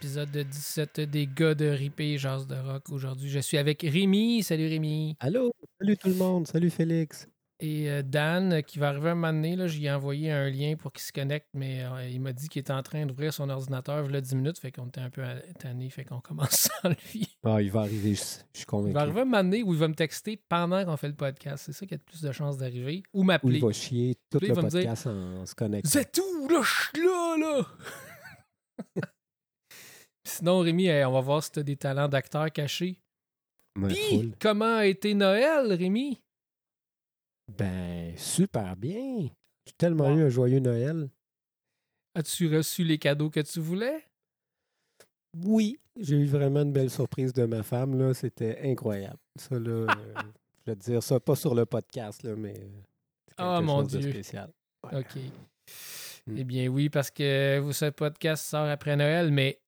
à l'épisode 17 des gars de Ripé Jazz de Rock. Aujourd'hui, je suis avec Rémi. Salut Rémi. Allô, salut tout le monde, salut Félix. Et euh, Dan, euh, qui va arriver un moment donné, là, j'y ai envoyé un lien pour qu'il se connecte, mais euh, il m'a dit qu'il était en train d'ouvrir son ordinateur il y a 10 minutes, fait qu'on était un peu tanné, fait qu'on commence sans lui. Ah, il va arriver, je, je suis convaincu. Il va arriver un moment donné où il va me texter pendant qu'on fait le podcast. C'est ça qui a le plus de chances d'arriver. Ou m'appeler. il va chier tout Puis le me dire, podcast en, en se connectant. C'est tout, là, je suis là, là! Sinon, Rémi, eh, on va voir si tu as des talents d'acteur cachés. Ouais, Puis, comment a été Noël, Rémi? Ben, super bien. J'ai tellement Wow. eu un joyeux Noël. As-tu reçu les cadeaux que tu voulais? Oui, j'ai eu vraiment une belle surprise de ma femme, là. C'était incroyable. Ça, là, euh, je vais te dire ça, pas sur le podcast, là, mais. euh, c'est Ah, quelque mon chose de Dieu. spécial. Ouais. OK. Mm. Eh bien, oui, parce que vous, ce podcast sort après Noël, mais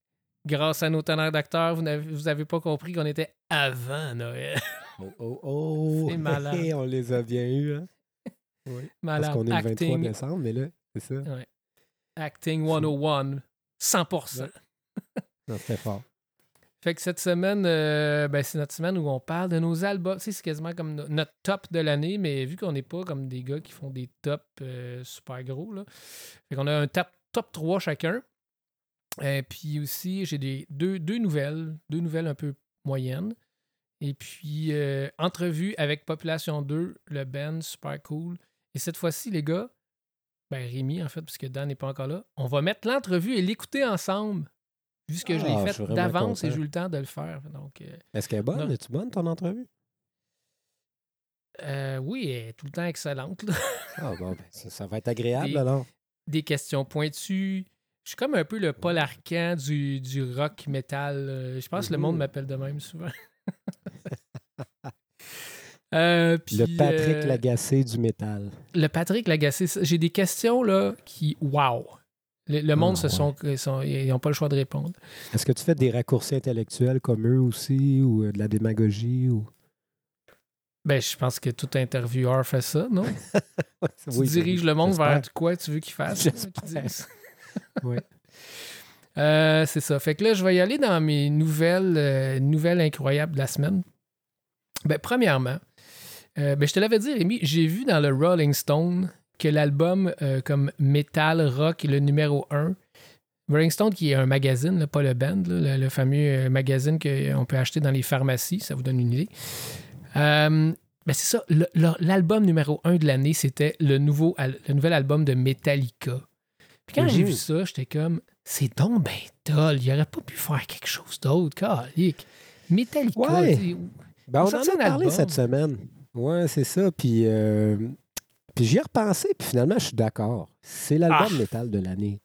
grâce à nos talents d'acteurs, vous n'avez vous avez pas compris qu'on était avant Noël. Oh, oh, oh! C'est malade. on les a bien eus, hein? Oui. Malade. Parce qu'on est le 23 Acting, décembre, mais là, c'est ça. acting 101, 100%. Ouais. Non, c'était fort. Fait que cette semaine, euh, ben, c'est notre semaine où on parle de nos albums. Tu sais, c'est quasiment comme no- notre top de l'année, mais vu qu'on n'est pas comme des gars qui font des tops euh, super gros, là. Fait qu'on a un top, top 3 chacun. Et puis aussi, j'ai des, deux, deux nouvelles, deux nouvelles un peu moyennes. Et puis, euh, entrevue avec Population 2, le band, super cool. Et cette fois-ci, les gars, ben Rémi, en fait, puisque Dan n'est pas encore là, on va mettre l'entrevue et l'écouter ensemble. Vu ce que je Ah, je l'ai suis fait d'avance et j'ai eu le temps de le faire. Donc, euh, Est-ce qu'elle est bonne? Es-tu bonne, ton entrevue? euh, oui, elle est tout le temps excellente. là. Ah, bon, ben, ça, ça va être agréable, Des- alors. Des questions pointues. Je suis comme un peu le Paul Arcan du, du rock metal. euh, Je pense que le monde m'appelle de même souvent. Euh, Le Patrick euh, Lagacé du métal. Le Patrick Lagacé. J'ai des questions là qui. Wow! Le, le monde, Ah, se sont, ils sont- ils n'ont pas le choix de répondre. Est-ce que tu fais des raccourcis intellectuels comme eux aussi, ou euh, de la démagogie? Ou... Ben, je pense que tout intervieweur fait ça, non? Tu Oui, diriges le monde vers quoi tu veux qu'il fasse. Oui. Euh, c'est ça. Fait que là, je vais y aller dans mes nouvelles, euh, nouvelles incroyables de la semaine. Ben, premièrement, euh, ben, je te l'avais dit, Rémi, j'ai vu dans le Rolling Stone que l'album comme Metal Rock le numéro 1. Rolling Stone, qui est un magazine, là, pas le band, le, le fameux magazine qu'on peut acheter dans les pharmacies, ça vous donne une idée. Ben c'est ça, l'album numéro 1 de l'année, c'était le, le nouvel album de Metallica. Puis quand j'ai vu ça, j'étais comme, c'est donc ben toll, il aurait pas pu faire quelque chose d'autre, calique. Metallica, Ouais. Ben, on en a parlé album. cette semaine. Oui, c'est ça. Puis, euh, puis j'y ai repensé, puis finalement, je suis d'accord. C'est l'album Ah. métal de l'année.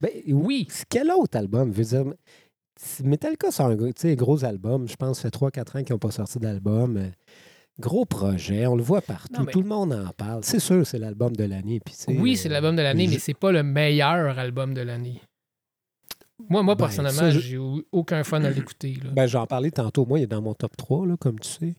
Ben, Oui. C'est Quel autre album? Je veux dire, Metallica, c'est un gros album. Je pense que ça fait 3-4 ans qu'ils n'ont pas sorti d'album. Euh, Gros projet, on le voit partout. Non, mais- Tout le monde en parle. C'est sûr, c'est l'album de l'année. Oui, euh, c'est l'album de l'année, je- mais c'est pas le meilleur album de l'année. Moi, moi Ben, personnellement, je- j'ai eu aucun fun à l'écouter. Ben, j'en parlais tantôt. Moi, il est dans mon top 3, là, comme tu sais.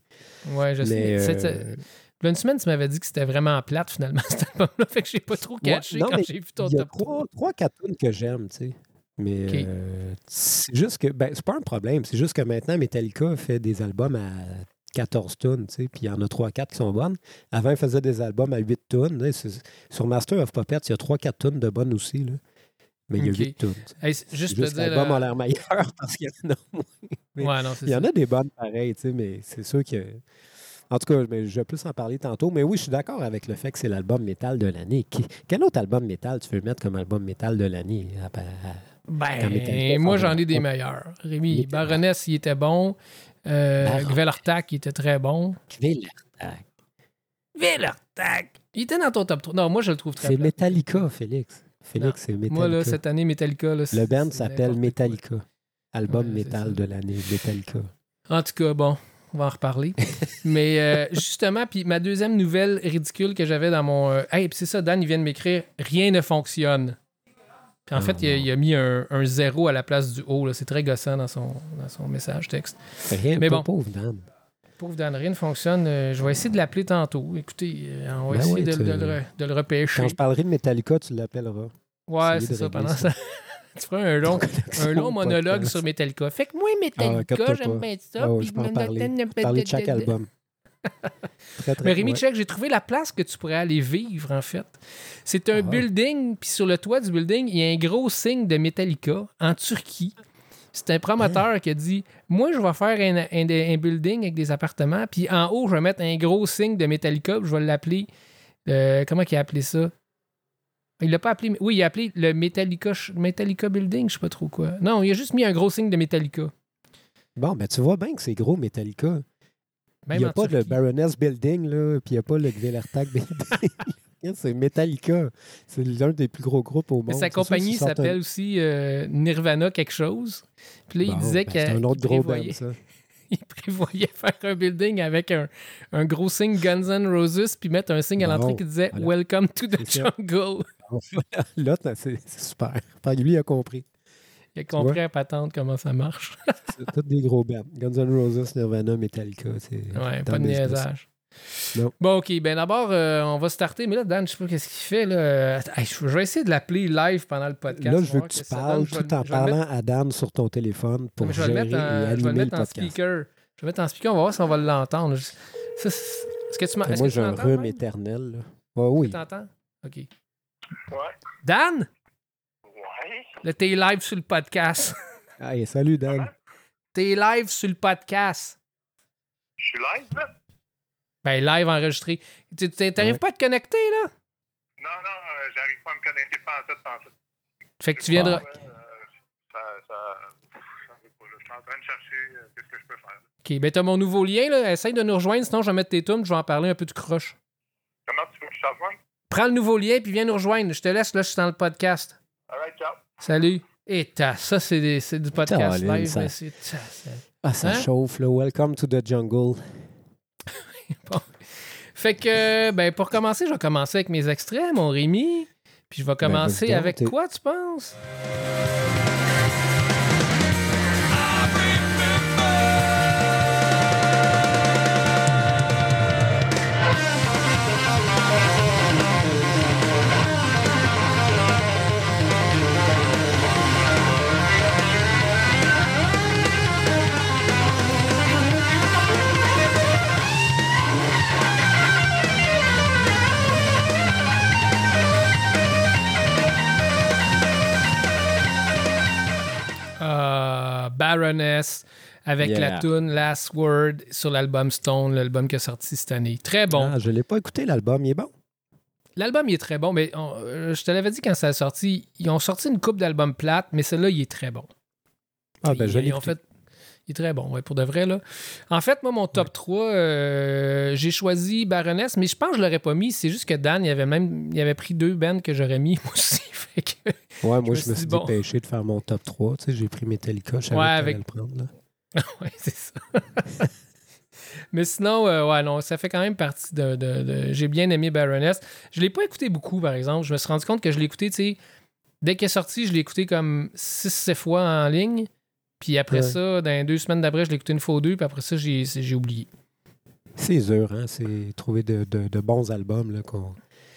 ouais, je sais. Mais, euh, y une semaine, tu m'avais dit que c'était vraiment plate, finalement, cet album-là. Fait que j'ai pas trop Ouais, non, quand j'ai vu ton Il y a top 3. trois, trois, quatre tunes que j'aime, tu sais. Mais euh, c'est juste que, ben, c'est pas un problème. C'est juste que maintenant, Metallica fait des albums à 14 tunes, tu sais, puis il y en a 3-4 qui sont bonnes. Avant, il faisait des albums à 8 tunes. là. C'est- Sur Master of Puppets, il y a 3-4 tunes de bonnes aussi, là. Mais il y a Ok. 8 tunes. tu sais. Hey, juste te dire. l'album euh, a l'air meilleur parce qu'il y en a moins. mais Ouais, non, c'est Il y en a des bonnes pareilles, tu sais, mais c'est sûr que. En tout cas, mais je vais plus en parler tantôt. Mais oui, je suis d'accord avec le fait que c'est l'album métal de l'année. Quel autre album métal tu veux mettre comme album métal de l'année? Ben, moi, j'en ai de- des meilleurs. Rémi. Baroness, il était bon. Euh, Gvelartak, il était très bon. Kvelertak. Gvelartak! Il était dans ton top 3. Non, moi, je le trouve très C'est plat. Metallica, Félix. Félix, c'est Metallica. Moi, là, cette année, Metallica. Là, Le c'est- band c'est s'appelle quoi. Metallica. Album Ouais, c'est métal de l'année, Metallica. En tout cas, bon, on va en reparler. Mais euh, justement, puis ma deuxième nouvelle ridicule que j'avais dans mon. euh, hey, puis c'est ça, Dan, il vient de m'écrire Rien ne fonctionne. Puis en Ah, fait, il a, non. il a mis un, un zéro à la place du haut. C'est très gossant dans son, dans son message texte. Rien, Mais bon. pauvre Dan. Pauvre Dan, rien ne fonctionne. Euh, je vais essayer de l'appeler tantôt. Écoutez, euh, on va Ben essayer ouais, de, le, re- de le repêcher. Quand je parlerai de Metallica, tu l'appelleras. Ouais, c'est ça. Pendant ça. ça, tu feras un long, un monologue podcast. sur Metallica. Fait que moi, Ah, Metallica, j'aime bien ça. Ah ouais, puis je peux en parler. Parler de chaque album. très, très, Mais Rémi, ouais. check, j'ai trouvé la place que tu pourrais aller vivre, en fait. C'est un Ah. building, puis sur le toit du building, il y a un gros signe de Metallica en Turquie. C'est un promoteur qui a dit Moi, je vais faire un, un- un building avec des appartements, puis en haut, je vais mettre un gros signe de Metallica, puis je vais l'appeler. euh, comment il a appelé ça? Il l'a pas appelé. Oui, il a appelé le Metallica, Metallica Building, je sais pas trop quoi. Non, il a juste mis un gros signe de Metallica. Bon, ben tu vois bien que c'est gros Metallica. Il n'y a pas le. Baroness Building, là, puis il n'y a pas le Gvelertag Building. c'est Metallica. C'est l'un des plus gros groupes au monde. Mais sa compagnie un- s'appelle aussi euh, Nirvana quelque chose. Puis là, il disait ben, qu'il C'est un autre gros band, prévoyait, ça. il prévoyait faire un building avec un, un gros signe Guns N' Roses puis mettre un signe à l'entrée qui disait voilà. Welcome to the jungle. Là, c'est super. Lui, il a compris. Il a compris à patente comment ça marche. C'est tous des gros bands. Guns N' Roses, Nirvana, Metallica. C'est Ouais, pas de niaisage. Non. Bon, OK. Ben d'abord, euh, on va starter. Mais là, Dan, je sais pas qu'est-ce qu'il fait. Là. Hey, je vais essayer de l'appeler live pendant le podcast. Là, je veux que tu parles vais tout en mettre- parlant à Dan sur ton téléphone pour mais je vais le gérer mettre en, et je vais le mettre en podcast. speaker. Je vais le mettre en speaker. On va voir si on va l'entendre. Est-ce que tu m'en- est-ce Moi, j'ai un m'entends, rhume éternel. là. Ouais, oui. Tu t'entends? OK. Ouais. Dan, Là, t'es live sur le podcast. Hey, salut, Dan. t'es live sur le podcast. Je suis live, là? Ben, live enregistré. Tu t'arrives Ouais. pas à te connecter, là? Non, non, euh, j'arrive pas à me connecter pas en fait, en fait. Fait que tu viendras. Euh, ça, ça, ça veut pas, là. Je suis en train de chercher euh, qu'est-ce que je peux faire. OK, ben t'as mon nouveau lien, là. Essaye de nous rejoindre, sinon je vais mettre tes tunes, je vais en parler un peu du croche. Comment tu veux que je te rejoigne? Prends le nouveau lien, puis viens nous rejoindre. Je te laisse, là, je suis dans le podcast. Alright, ciao. Salut. Et ça, c'est des- c'est du podcast live. ça- mais Ah, ça Hein? chauffe, là. Welcome to the jungle. Fait que, ben, pour commencer, je vais commencer avec mes extraits, mon Rémi. Puis je vais commencer vas-y donc, avec quoi, tu penses? Euh, Baroness avec la tune Last Word sur l'album Stone, l'album qui est sorti cette année. Très bon. Ah, je l'ai pas écouté, l'album. Il est bon? L'album, il est très bon, mais on- euh, je te l'avais dit quand ça a sorti, ils ont sorti une coupe d'albums plates, mais celui-là, il est très bon. Ah, ben, Ils- je ils ont fait. Il est très bon, ouais, pour de vrai. Là. En fait, moi, mon top 3, euh, j'ai choisi Baroness, mais je pense que je l'aurais pas mis. C'est juste que Dan, il avait même il avait pris deux bands que j'aurais mis, moi aussi. Fait que- Ouais, moi, je me suis suis dit, bon. dépêché de faire mon top 3. Tu sais, j'ai pris Metallica. Je savais Ouais, avec- le prendre, là. ouais, c'est ça. mais sinon, euh, ouais, non, ça fait quand même partie de. de- de- J'ai bien aimé Baroness. Je l'ai pas écouté beaucoup, par exemple. Je me suis rendu compte que je l'ai écouté, tu sais, dès qu'il est sorti, je l'ai écouté comme 6-7 fois en ligne. Puis après Ouais. ça, dans deux semaines d'après, je l'ai écouté une fois ou deux, puis après ça, j'ai j'ai oublié. C'est dur, hein? C'est trouver de, de- de bons albums, là, qu'on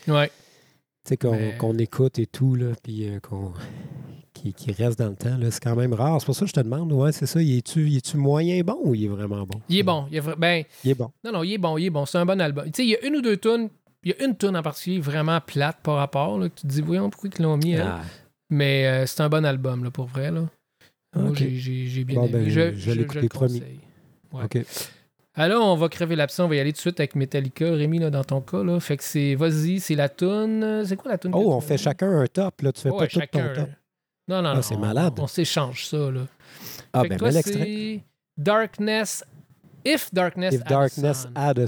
Ouais. tu sais, qu'on Mais- qu'on écoute et tout, là, puis euh, qu'on qui, qui reste dans le temps, là. C'est quand même rare. C'est pour ça que je te demande, ouais, c'est ça, il est-tu il est-tu moyen bon ou il est vraiment bon? Il est bon. Il est vra- ben, Il est bon. non, non, il est bon, il est bon. C'est un bon album. Tu sais, il y a une ou deux tunes. Il y a une tune en particulier vraiment plate par rapport. Là, que tu te dis, voyons pourquoi ils l'ont mis. elle. Ah, Mais euh, c'est un bon album, là, pour vrai. Là. J'ai- bien Bon, aimé. ben, je, je le conseille. Ouais. OK. Alors, on va crever l'absent. On va y aller tout de suite avec Metallica. Rémi, là, dans ton cas. Là. Fait que c'est, vas-y, c'est la tune. C'est quoi la que Oh, on fait chacun un top, là. Tu fais Ouais, pas tout chacun. ton top. Non, non, Ah, non. c'est malade. On, s'échange ça, là. Ah, fait ben, mets l'extrait. Darkness. If Darkness If Darkness Sun. Had a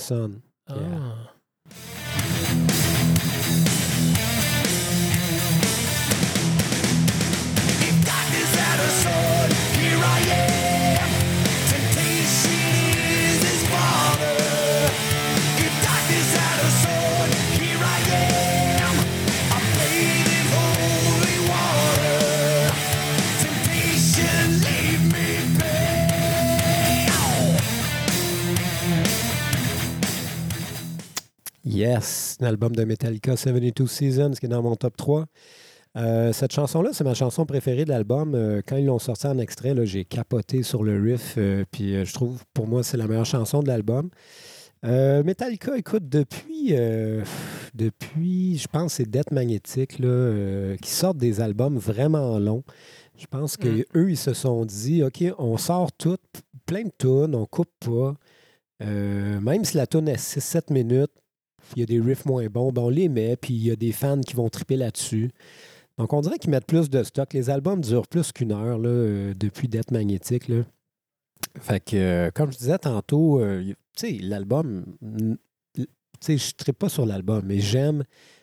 Yes, un album de Metallica 72 Seasons qui est dans mon top 3. Euh, cette chanson-là, c'est ma chanson préférée de l'album. Euh, quand ils l'ont sorti en extrait, j'ai capoté sur le riff. euh, puis je trouve, pour moi, c'est la meilleure chanson de l'album. Metallica, écoute, depuis, depuis, je pense, c'est Death euh, qui sortent des albums vraiment longs. Je pense qu'eux, Mm. ils se sont dit, OK, on sort tout, plein de tunes, on coupe pas. Même si la tune est 6-7 minutes, il y a des riffs moins bons, ben on les met, puis il y a des fans qui vont triper là-dessus. Donc, on dirait qu'ils mettent plus de stock. Les albums durent plus qu'une heure là, euh, depuis Death Magnétique. Là. Fait que, euh, comme je disais tantôt, euh, tu sais, l'album, tu sais, je ne pas sur l'album, mais j'aime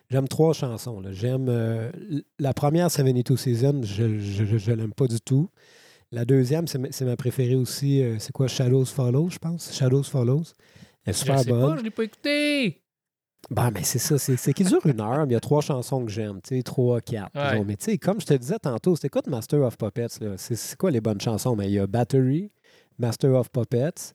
j'aime trois chansons. J'aime la première, 72 Season, je ne l'aime pas du tout. La deuxième, c'est ma, c'est ma préférée aussi. c'est quoi? Shadows Follow, je pense Shadows Follows. Elle est Je super sais bonne. pas, je l'ai pas écouté. Ben, mais c'est ça, c'est c'est qu'il dure une heure, mais il y a trois chansons que j'aime, tu sais, trois, quatre. Ouais. Mais tu sais, comme je te disais tantôt, c'est quoi de Master of Puppets? C'est quoi les bonnes chansons? Mais il y a Battery, Master of Puppets.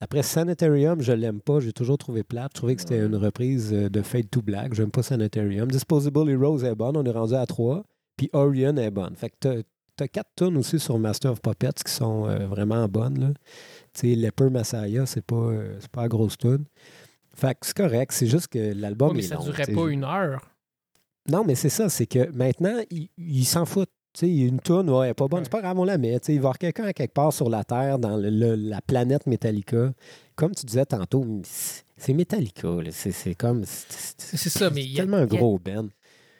Après, Sanitarium, je l'aime pas, j'ai toujours trouvé plate. Je trouvais que c'était une reprise euh, de Fade to Black. J'aime pas Sanitarium. Disposable Heroes est bonne, on est rendu à trois. Puis Orion est bonne. Fait que t'as- quatre tunes aussi sur Master of Puppets qui sont euh, vraiment bonnes. Tu sais, Leper Messiah, c'est pas, euh, c'est pas la grosse tune. Fait que c'est correct, c'est juste que l'album Ouais, mais est ça long, durait pas une heure. Non, mais c'est ça, c'est que maintenant, ils il s'en foutent. Tu sais, une toune, ouais, pas bonne, c'est pas grave, on la met. Tu sais, il va y avoir quelqu'un à quelque part sur la Terre, dans le- le- la planète Metallica. Comme tu disais tantôt, c'est c'est Metallica. C'est c'est comme. C'est c'est- C'est ça, mais il y a- tellement un y a- gros Ben.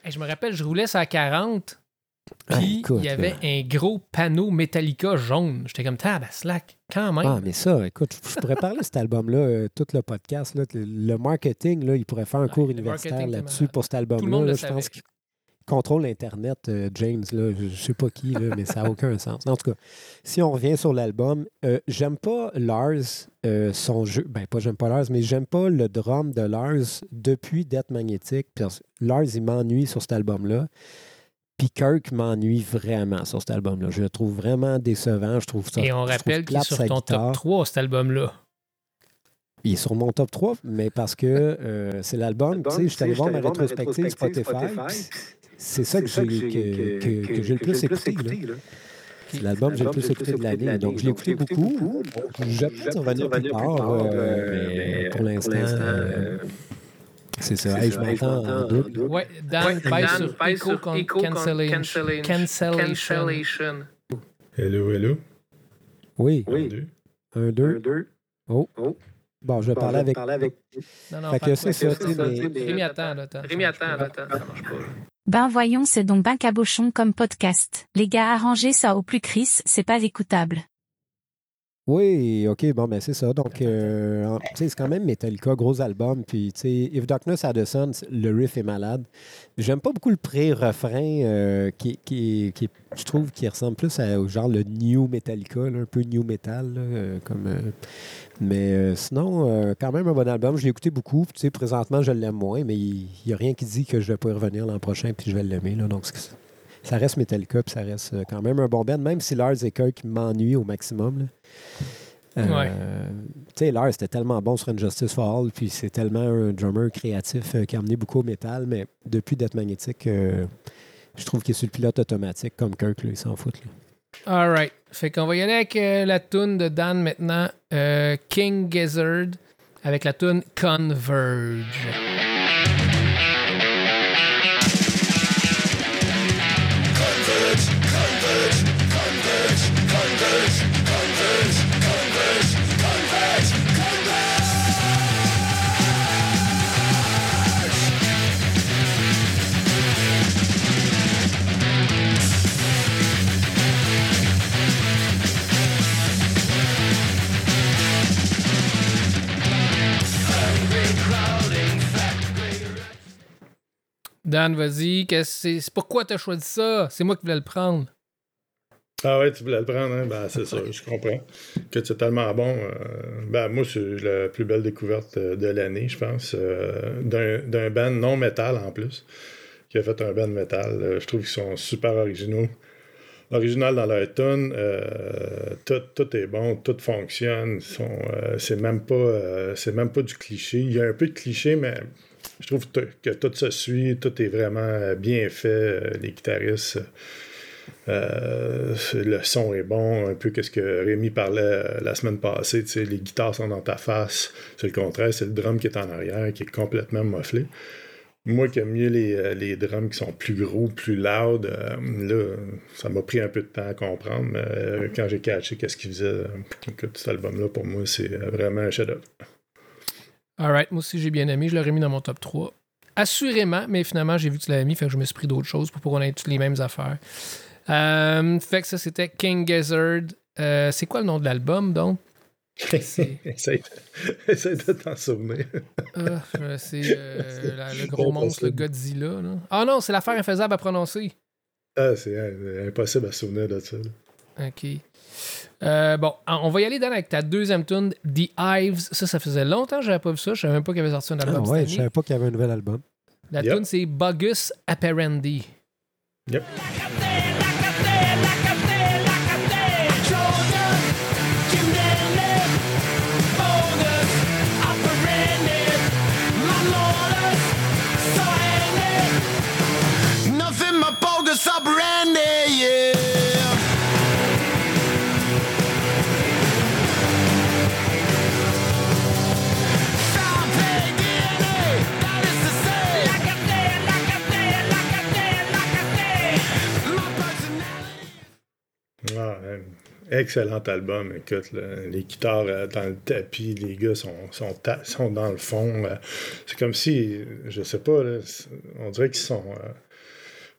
Hey, je me rappelle, je roulais sur la 40, Ah, puis écoute, il y avait un gros panneau Metallica jaune. J'étais comme, slack, quand même. Ah, mais ça, écoute, je pourrais parler de cet album-là, euh, tout le podcast, là, le, le marketing, là, il pourrait faire un cours universitaire là-dessus pour cet album-là. Je pense qu'il contrôle l'Internet, euh, James, là, je, je sais pas qui, là, mais ça n'a aucun sens. En tout cas, si on revient sur l'album, euh, j'aime pas Lars, son jeu, ben pas j'aime pas Lars, mais j'aime pas le drum de Lars depuis Death Magnetic. Puis Lars, il m'ennuie sur cet album-là. Puis Kirk m'ennuie vraiment sur cet album-là. Je le trouve vraiment décevant. Je trouve ça. Et on rappelle qu'il est sur ton guitare. top 3, cet album-là. Il est sur mon top 3, mais parce que euh, c'est l'album. Tu sais, je suis allé voir ma rétrospective Spotify. C'est ça que j'ai que, que- que j'ai le plus écouté. là. C'est l'album que j'ai le plus écouté de l'année. Donc, je l'ai écouté beaucoup. J'ai peut-être revenir plus tard, euh, mais pour l'instant, euh, c'est ça. Hey, je m'entends en double. Ouais, Dan, Ouais, sur cancellation. cancellation. Hello, hello. Oui, Un, deux. un, deux. Oh. Bon, je vais parler avec. Non, non, Fait que c'est ça, tu sais, mais- Rémi, attends, attends. Rémi, attends, attends, ça marche pas. Ben voyons, c'est donc ben cabochon comme podcast. Les gars, arrangez ça au plus Chris, c'est pas écoutable. Oui, OK, bon, ben c'est ça. Donc, euh, en- tu sais, c'est quand même Metallica, gros album. Puis, tu sais, If Darkness Had a Sun, le riff est malade. J'aime pas beaucoup le pré-refrain euh, qui, qui, qui, je trouve, qui ressemble plus à, au genre le new Metallica, là, un peu new metal, là, euh, comme... euh, mais euh, sinon, quand même un bon album. Je l'ai écouté beaucoup. Tu sais, présentement, je l'aime moins, mais il n'y a rien qui dit que je vais pas y revenir l'an prochain puis je vais l'aimer. là. Donc, c'est- ça reste Metallica puis ça reste euh, quand même un bon band, même si Lars et Kirk m'ennuient au maximum. Euh, Ouais. Tu sais, Lars était tellement bon sur Injustice for All, puis c'est tellement un drummer créatif euh, qui a amené beaucoup au métal, mais depuis Death Magnetic, euh, je trouve qu'il est sur le pilote automatique comme Kirk, là, il s'en fout. là. All right. Fait qu'on va y aller avec la tune de Dan maintenant. King Gizzard avec la tune Converge. Dan, vas-y. C'est? Pourquoi tu as choisi ça? C'est moi qui voulais le prendre. Ah ouais, tu voulais le prendre, hein? Ben, c'est ça, je comprends. Que c'est tellement bon. euh, ben, moi, c'est la plus belle découverte euh, de l'année, je pense. euh, d'un band non métal en plus, qui a fait un band métal. Je trouve qu'ils sont super originaux. Original dans leur euh, tout, tout est bon, tout fonctionne. c'est même pas, c'est même pas du cliché. Il y a un peu de cliché, mais Je trouve que, que tout se suit, tout est vraiment bien fait. euh, Les guitaristes, euh, le son est bon. Un peu que ce que Rémi parlait euh, la semaine passée. Les guitares sont dans ta face. C'est le contraire, c'est le drum qui est en arrière, qui est complètement mofflé. Moi qui aime mieux les, les drums qui sont plus gros, plus loud, là, ça m'a pris un peu de temps à comprendre, mais quand j'ai catché qu'est-ce qu'il faisait, écoute, cet album-là, pour moi, c'est vraiment un chef-d'œuvre. Alright, moi aussi j'ai bien aimé, je l'aurais mis dans mon top 3. Assurément, mais finalement j'ai vu que tu l'avais mis, fait que je me suis pris d'autres choses pour qu'on ait toutes les mêmes affaires. Euh, fait que ça c'était King Gizzard. Euh, c'est quoi le nom de l'album donc? Essaye, de t'en souvenir. Ah, euh, c'est euh, le gros monstre, le Godzilla. Ah non, c'est l'affaire infaisable à prononcer. Ah, c'est impossible à se souvenir de ça. là. OK. Euh, bon, on va y aller Dan avec ta deuxième tune, The Hives. Ça, ça faisait longtemps que j'avais pas vu ça. Je savais même pas qu'il avait sorti un Ah album cette ouais, année. je savais pas qu'il y avait un nouvel album. La Yep. tune c'est Bogus Apparendi. Yep. Ah, euh, excellent album. Écoute, là, les guitares euh, dans le tapis, les gars sont, sont, ta- sont dans le fond. euh, c'est comme si, je sais pas, là, on dirait qu'ils sont. Euh,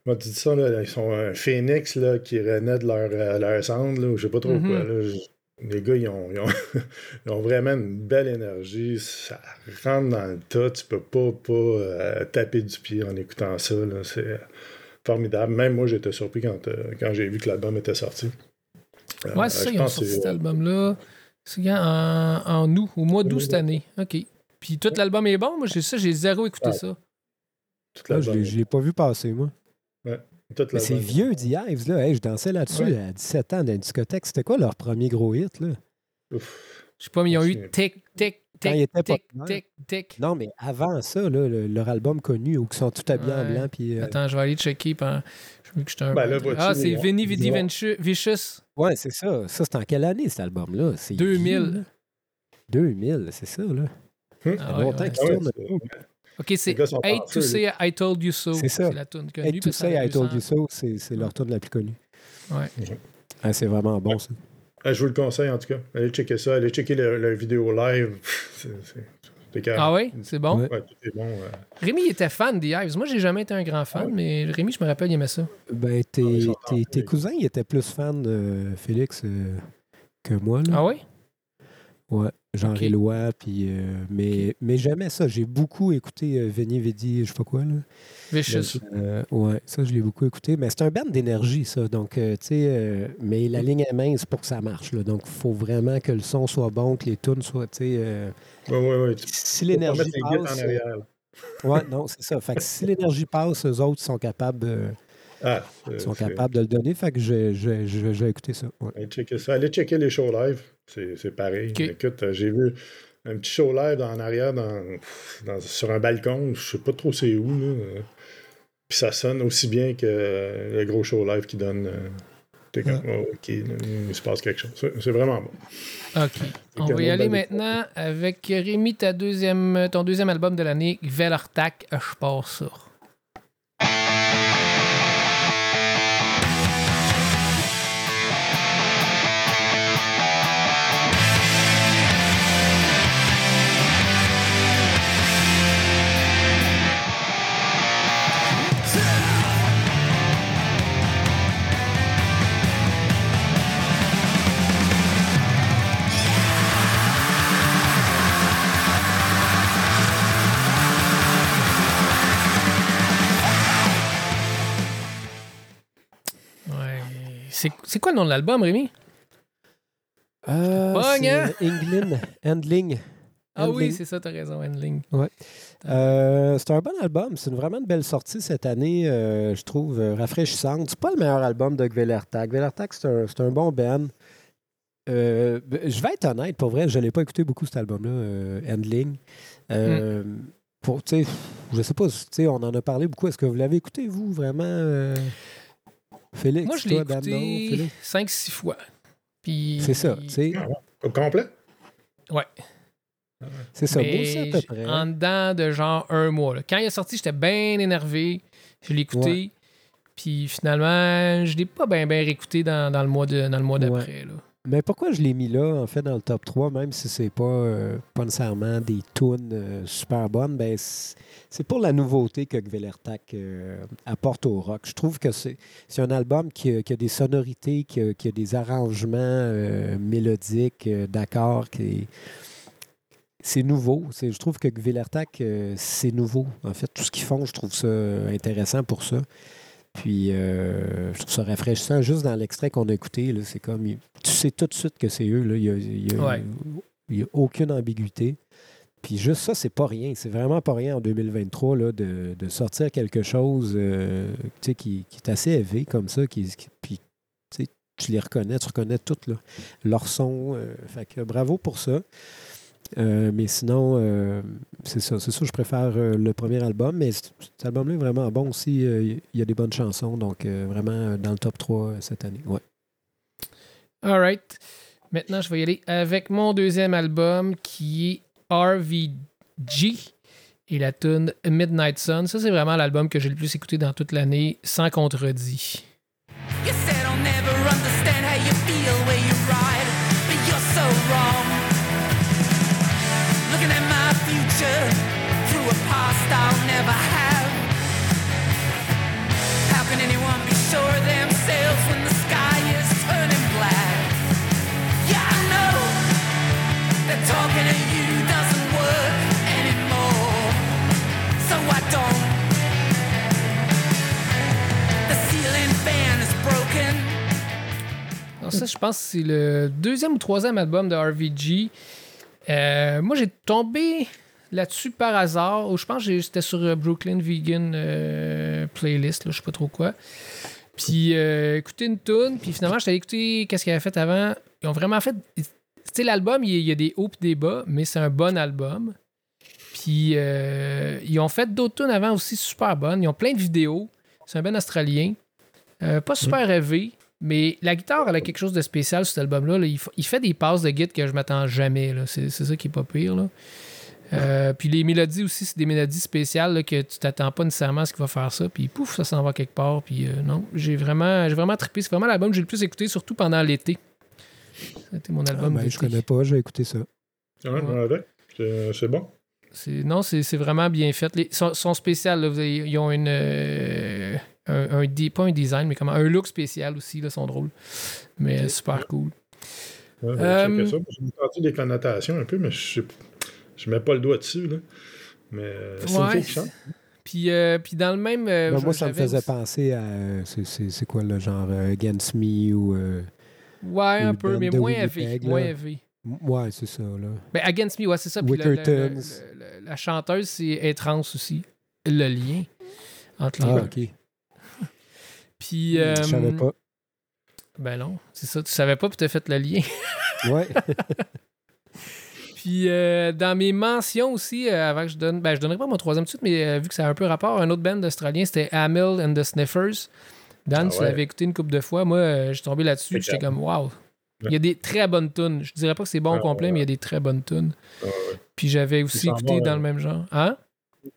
on dit ça, là, ils sont un phénix là, qui renaît de leur, leur cendre, là, ou je sais pas trop Mhm. quoi. là. Je- les gars, ils ont, ils, ont, ils ont vraiment une belle énergie. Ça rentre dans le tas. Tu peux pas, pas euh, taper du pied en écoutant ça. C'est formidable. Même moi, j'étais surpris quand, euh, quand j'ai vu que l'album était sorti. Euh, Ouais, c'est ça, je ils ont sorti c'est- cet album-là. C'est quand? En, en août, au mois d'août cette année. OK. Puis tout l'album est bon. Moi, j'ai ça, j'ai zéro écouté Ouais. ça. Tout Là, je l'album. l'ai- je l'ai pas vu passer, moi. Tout Mais c'est vieux, The Hives, là. Hey, je dansais là-dessus Ouais. à 17 ans dans une discothèque. C'était quoi leur premier gros hit, là? Ouf. Je sais pas, mais ils ont eu tic, tic, Quand il tic, était tic, tic, tic. Non, mais avant ça, là, le- leur album connu, où ils sont tout habillés en blanc, puis... euh, Attends, je vais aller checker. Pendant... Je veux que je un Ben là, Ah, c'est Vinny Vidi Vicious. Ouais, c'est ça. Ça, c'est en quelle année, cet album-là? C'est 2000. vieux, là. 2000, c'est ça, là. Ah Ça ouais, longtemps ouais. qu'ils Ah tournent. c'est- OK, c'est Hate to say I told you so. C'est ça. C'est la tune connue. Que ça, a I told you 200. so, c'est c'est leur tune la plus connue. Ouais. Ah, c'est vraiment bon, ça. Ah, je vous le conseille en tout cas. Allez checker ça. Allez checker le vidéo live. C'est- c'est- c'est carré. Ah oui? C'est bon? Ouais. Ouais, tout est bon. euh. Rémi il était fan des Hives. Moi, j'ai jamais été un grand fan, mais Rémi, je me rappelle, il aimait ça. Ben, tes, Ah, tes- tes cousins, ils étaient plus fans, euh, Félix, euh, que moi, là. Ah oui? Ouais, Jean Ok. Rélois, puis... euh, mais mais j'aimais ça. J'ai beaucoup écouté euh, Veni Vidi, je sais pas quoi, là. Vicious. Euh, ouais, ça, je l'ai beaucoup écouté. Mais c'est un band d'énergie, ça. Donc, euh, tu sais, euh, mais la ligne est mince pour que ça marche. Là. Donc, il faut vraiment que le son soit bon, que les tunes soient, tu sais... euh, Ouais, ouais, ouais. Tu si l'énergie mettre les guides passe... en. Ouais, non, c'est ça. Fait que si l'énergie passe, eux autres sont capables, de, Ah, c'est- sont capables de le donner. Fait que vais écouter ça. ouais. Allez checker ça. Allez checker les shows live. C'est c'est pareil. Écoute, euh, j'ai vu un petit show live en arrière dans, dans- sur un balcon. Je sais pas trop c'est où. Là. Puis ça sonne aussi bien que le gros show live qui donne. euh, t'es comme, oh, ok, il se passe quelque chose. C'est c'est vraiment bon. OK. On va y aller maintenant avec Rémi, ta deuxième, ton deuxième album de l'année, Velartak, je pars ça. C'est quoi le nom de l'album, Rémi? Euh, c'est hein? England, Handling. Ah oui, c'est ça, t'as raison, Handling. Euh, c'est un bon album. C'est une- vraiment une belle sortie cette année, euh, je trouve, euh, rafraîchissante. C'est pas le meilleur album de Gvelertag. Gvelertag, c'est un, bon band. Euh, je vais être honnête, pour vrai, je n'ai pas écouté beaucoup cet album-là, Handling. Euh, pour, je sais pas, on en a parlé beaucoup. Est-ce que vous l'avez écouté, vous, vraiment, Félix? Moi, je l'ai écouté Félix? 5-6 fois. Puis... C'est ça, tu sais. Au complet? Ouais. C'est ça, à peu près. En dedans de genre un mois. là. Quand il est sorti, j'étais bien énervé. Je l'ai écouté. Puis finalement, je l'ai pas bien bien réécouté dans, dans le mois de dans le mois d'après. là. Mais pourquoi je l'ai mis là, en fait, dans le top 3, même si c'est pas, euh, pas nécessairement des tunes euh, super bonnes, ben c'est pour la nouveauté que Gvelertak euh, apporte au rock. Je trouve que c'est un album qui a, des sonorités, qui a, des arrangements mélodiques, d'accords, qui c'est nouveau. Je trouve que Gvelertak, c'est nouveau. En fait, tout ce qu'ils font, je trouve ça intéressant pour ça. Puis, euh, je trouve ça rafraîchissant. Juste dans l'extrait qu'on a écouté, c'est comme. Tu sais tout de suite que c'est eux. Là. Il n'y a, il y a- Ouais. il y a aucune ambiguïté. Puis, juste ça, c'est pas rien. C'est vraiment pas rien en 2023 là, de, de sortir quelque chose euh, qui, qui est assez élevé comme ça. Qui, qui- puis, tu les reconnais, tu reconnais tout là, leur son. euh, fait que bravo pour ça. Euh, mais sinon, euh, c'est ça. C'est ça, je préfère euh, le premier album. Mais cet album-là est vraiment bon aussi. Euh, Il y a des bonnes chansons. Donc, euh, vraiment euh, dans le top 3 euh, cette année. Ouais. All right. Maintenant, je vais y aller avec mon deuxième album qui est RVG et la tune Midnight Sun. Ça, c'est vraiment l'album que j'ai le plus écouté dans toute l'année, sans contredit. You said I'll never understand how you feel Alors ça, je pense que c'est le deuxième ou troisième album de RVG. Euh, moi, j'ai tombé là-dessus par hasard. Ou je pense que c'était sur euh, Brooklyn Vegan euh, Playlist, là, je sais pas trop quoi. Puis euh, écouter une tune, puis finalement, j'étais allé écouter qu'est-ce qu'ils avaient fait avant. Ils ont vraiment fait... Tu sais, l'album, il y a- des hauts et des bas, mais c'est un bon album. Puis euh, ils ont fait d'autres tunes avant aussi super bonnes. Ils ont plein de vidéos. C'est un ben australien. Euh, pas super rêvé, mais la guitare, elle a quelque chose de spécial sur cet album-là. là. Il, fait des passes de guitare que je m'attends jamais. là. C'est ça qui est pas pire. là. Euh, puis les mélodies aussi, c'est des mélodies spéciales là, que tu t'attends pas nécessairement à ce qu'il va faire ça. Puis pouf, ça s'en va quelque part. Puis euh, non, j'ai vraiment, j'ai vraiment trippé. C'est vraiment l'album que j'ai le plus écouté, surtout pendant l'été. C'était mon Ah, album ben, d'été. je connais pas, j'ai écouté ça. Ouais, ouais. C'est c'est bon. Non, c'est c'est vraiment bien fait. Les, sont, sont spéciales. là. Vous avez- ils ont une, euh, un, pas un design, mais comment, un look spécial aussi. Là, sont drôles. Mais super cool. Ouais, je vais Euh, checker ça. J'ai entendu des connotations un peu, mais je ne mets pas le doigt dessus. Là. Mais euh, c'est une Ouais. qui chante. Puis, euh, puis dans le même. euh, Ben, moi, ça me faisait aussi- penser à. c'est- C'est c'est quoi le genre Against Me ou. euh, Ouais, un Une peu, band mais moins élevé. Moins élevé. Ouais, c'est ça, là. Ben, Against Me, ouais, c'est ça. Puis le- le- Wickertons. le- le- la chanteuse, c'est est trans aussi. Le lien entre les Ah, deux. Puis. euh, Je savais pas? Ben non, c'est ça. Tu savais pas, puis t'as fait le lien. Ouais. Puis euh, dans mes mentions aussi, euh, avant que je donne, ben je donnerai pas mon troisième suite, mais euh, vu que ça a un peu rapport, un autre band australien, c'était Hamill and the Sniffers. Dan, Ah tu l'avais écouté une couple de fois. Moi, euh, je suis tombé là-dessus, puis j'étais comme wow. Il y a des très bonnes tunes. Je dirais pas que c'est bon au Ah, complet, ouais. mais il y a des très bonnes tunes. Ah, ouais. Puis j'avais aussi écouté dans le même genre. Hein?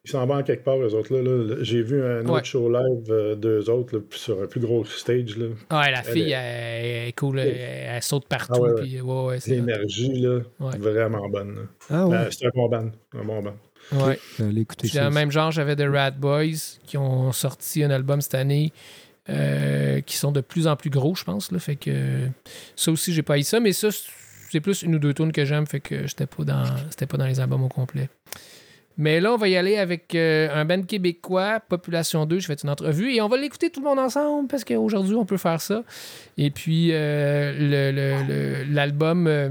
Ils s'en vont quelque part, eux autres. Là, là. J'ai vu un autre show live euh, d'eux autres là, sur un plus gros stage. Là. Ouais, la Elle fille, est- elle, elle est cool. Elle, elle saute partout. Ah ouais, ouais. puis, ouais, ouais, c'est hot. L'énergie, là, Ouais. vraiment bonne. là. Ah ouais. Ben, c'est un bon band. Un bon band. Ouais. Puis dans le même genre, j'avais The Rat Boys qui ont sorti un album cette année euh, qui sont de plus en plus gros, je pense. Là, fait que ça aussi, j'ai pas eu ça, mais ça, c'est plus une ou deux tunes que j'aime, fait que j'étais pas dans c'était pas dans les albums au complet. Mais là, on va y aller avec euh, un band québécois, Population 2. Je fais une entrevue et on va l'écouter tout le monde ensemble parce qu'aujourd'hui, on peut faire ça. Et puis, euh, le- le- le- l'album. euh,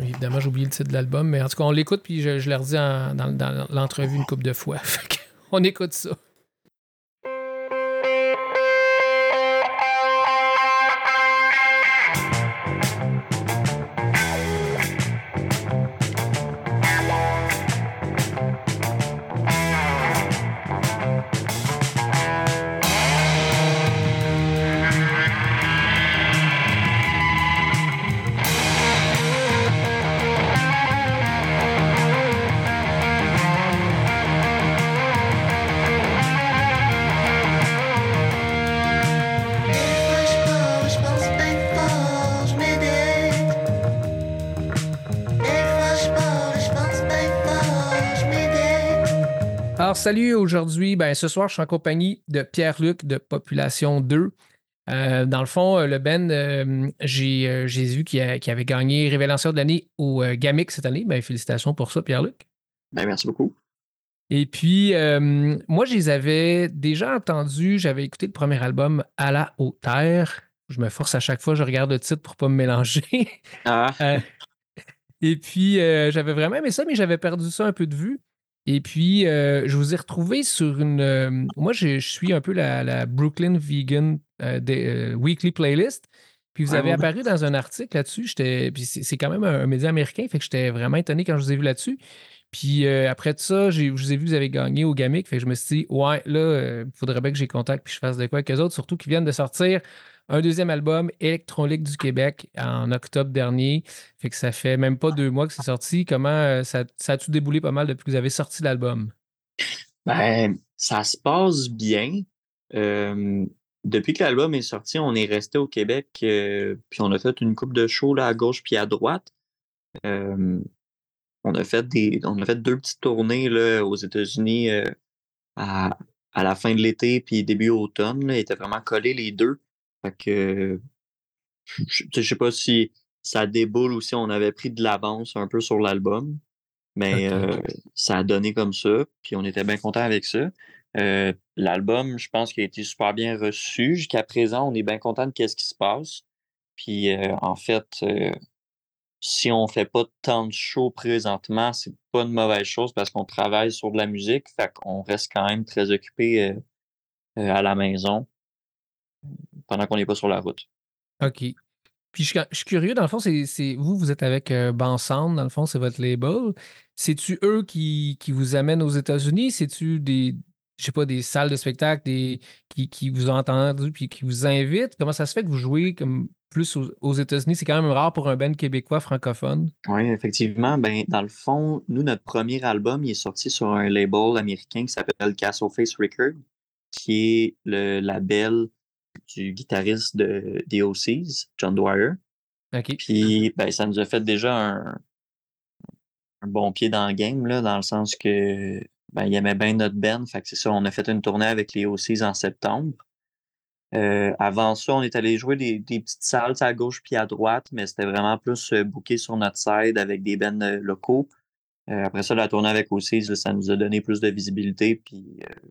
évidemment, j'ai oublié le titre de l'album, mais en tout cas, on l'écoute puis je, je l'ai redit en- dans, dans l'entrevue une couple de fois. On écoute ça. Salut, aujourd'hui, ben, ce soir, je suis en compagnie de Pierre-Luc de Population 2. Euh, dans le fond, euh, le Ben, euh, j'ai vu qu'il avait gagné Révélation de l'année au GAMIC cette année. Ben, félicitations pour ça, Pierre-Luc. Ben, merci beaucoup. Et puis, euh, moi, je les avais déjà entendus. J'avais écouté le premier album À la hauteur. Je me force à chaque fois, je regarde le titre pour pas me mélanger. Ah, Euh, et puis, euh, j'avais vraiment aimé ça, mais j'avais perdu ça un peu de vue. Et puis, euh, je vous ai retrouvé sur une. euh, moi, je, je suis un peu la, la Brooklyn Vegan euh, Weekly Playlist. Puis vous avez apparu dans un article là-dessus. Puis c'est quand même un, un média américain, fait que j'étais vraiment étonné quand je vous ai vu là-dessus. Puis après de ça, je vous ai vu, vous avez gagné au Gamic. Fait que je me suis dit, ouais, là, il faudrait bien que j'ai contact puis je fasse de quoi avec eux autres, surtout qu'ils viennent de sortir un deuxième album, Electronique du Québec, en octobre dernier. Fait que ça fait même pas deux mois que c'est sorti. Comment euh, ça, ça a tout déboulé pas mal depuis que vous avez sorti l'album? ben, ça se passe bien. Euh, depuis que l'album est sorti, on est resté au Québec, euh, puis on a fait une coupe de shows là, à gauche puis à droite. On a fait des, on deux petites tournées aux États-Unis à, la fin de l'été puis début automne. Là, Ils vraiment collés les deux. Fait que je, sais, pas si ça déboule ou si on avait pris de l'avance un peu sur l'album. Mais euh, ça a donné comme ça, puis on était bien content avec ça. Euh, L'album, je pense qu'il a été super bien reçu. Jusqu'à présent, on est bien content de ce qui se passe. Puis euh, en fait, si on fait pas tant de shows présentement, c'est pas une mauvaise chose parce qu'on travaille sur de la musique. Fait qu'on reste quand même très occupé à la maison pendant qu'on n'est pas sur la route. OK. Puis je, suis- je suis curieux, dans le fond, c'est vous, vous êtes avec euh, Bansound, dans le fond, c'est votre label. C'est-tu eux qui, qui vous amènent aux États-Unis? C'est-tu des, je sais pas, des salles de spectacle des, qui, qui vous ont entendu puis qui vous invitent? Comment ça se fait que vous jouez comme plus aux, aux États-Unis? C'est quand même rare pour un band québécois francophone. Oui, effectivement. Ben, dans le fond, nous, notre premier album, il est sorti sur un label américain qui s'appelle Castle Face Record, qui est le label du guitariste de The OCs, John Dwyer. OK. Puis, ben, ça nous a fait déjà un, un bon pied dans le game, là, dans le sens que ben, il aimait bien notre band. Fait que c'est ça, on a fait une tournée avec les OCs en septembre. Euh, avant ça, on est allé jouer des, des petites salles à gauche puis à droite, mais c'était vraiment plus euh, booké sur notre side avec des bands euh, locaux. Euh, après ça, la tournée avec OCs, là, ça nous a donné plus de visibilité. Puis euh,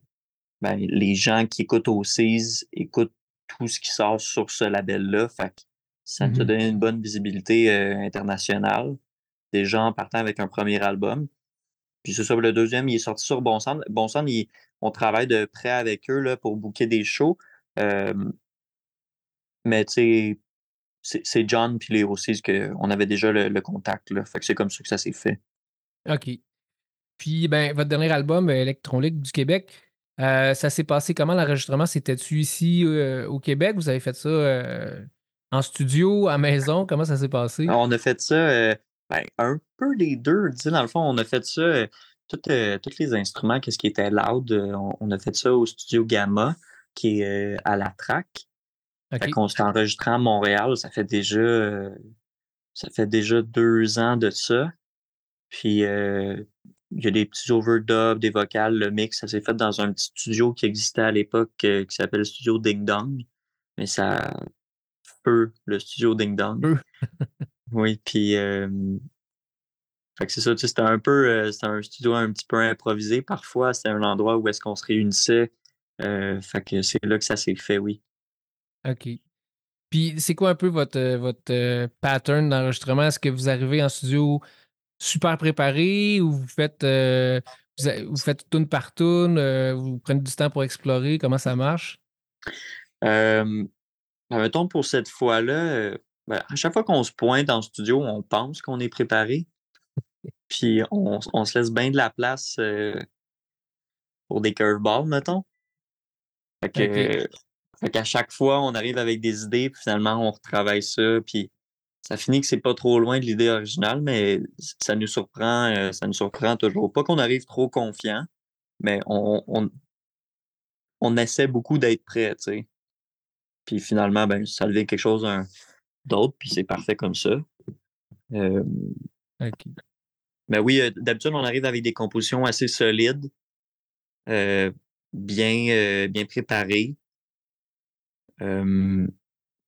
ben, les gens qui écoutent OCs écoutent tout ce qui sort sur ce label-là. Ça a Mhm. donné une bonne visibilité euh, internationale. Déjà en partant avec un premier album. Puis c'est ça, le deuxième, il est sorti sur Bon Sang. Bon il- on travaille de près avec eux là, pour booker des shows. Euh, mais tu sais, c'est- John puis les aussi qu'on avait déjà le, le contact. Là. Fait que c'est comme ça que ça s'est fait. OK. Puis, ben, votre dernier album, Electronique du Québec, euh, ça s'est passé comment? L'enregistrement? C'était-tu ici euh, au Québec? Vous avez fait ça euh, en studio, à maison? Comment ça s'est passé? On a fait ça ben, un peu des deux. Tu sais, dans le fond, on a fait ça, tous les instruments, qu'est-ce qui était loud, on, on a fait ça au studio Gamma, qui est à la track. OK. Fait qu'on s'est enregistré à Montréal, ça fait déjà ça fait déjà deux ans de ça. Puis euh, il y a des petits overdubs, des vocales, le mix, ça s'est fait dans un petit studio qui existait à l'époque euh, qui s'appelle le studio Ding Dong. Mais ça peu le studio Ding Dong. Oui, puis euh, fait que c'est ça, tu sais, c'était un peu euh, c'était un studio un petit peu improvisé parfois, c'était un endroit où est-ce qu'on se réunissait. Fait que c'est là que ça s'est fait, oui. OK. Puis, c'est quoi un peu votre, votre pattern d'enregistrement? Est-ce que vous arrivez en studio super préparé ou vous faites, euh, vous, vous faites tune par tune, euh, vous prenez du temps pour explorer? Comment ça marche? Euh, ben, mettons pour cette fois-là, euh, ben, à chaque fois qu'on se pointe en studio, on pense qu'on est préparé. Puis on, on se laisse bien de la place euh, pour des curveballs, mettons. Fait que, Ok. fait qu'à chaque fois, on arrive avec des idées, puis finalement, on retravaille ça, puis ça finit que c'est pas trop loin de l'idée originale, mais ça nous surprend, euh, ça nous surprend toujours. Pas qu'on arrive trop confiant, mais on, on, on essaie beaucoup d'être prêt, tu sais. Puis finalement, ben, ça devient quelque chose d'autre, puis c'est parfait comme ça. Euh, OK. mais oui, euh, d'habitude, on arrive avec des compositions assez solides. euh, bien, euh, bien préparé.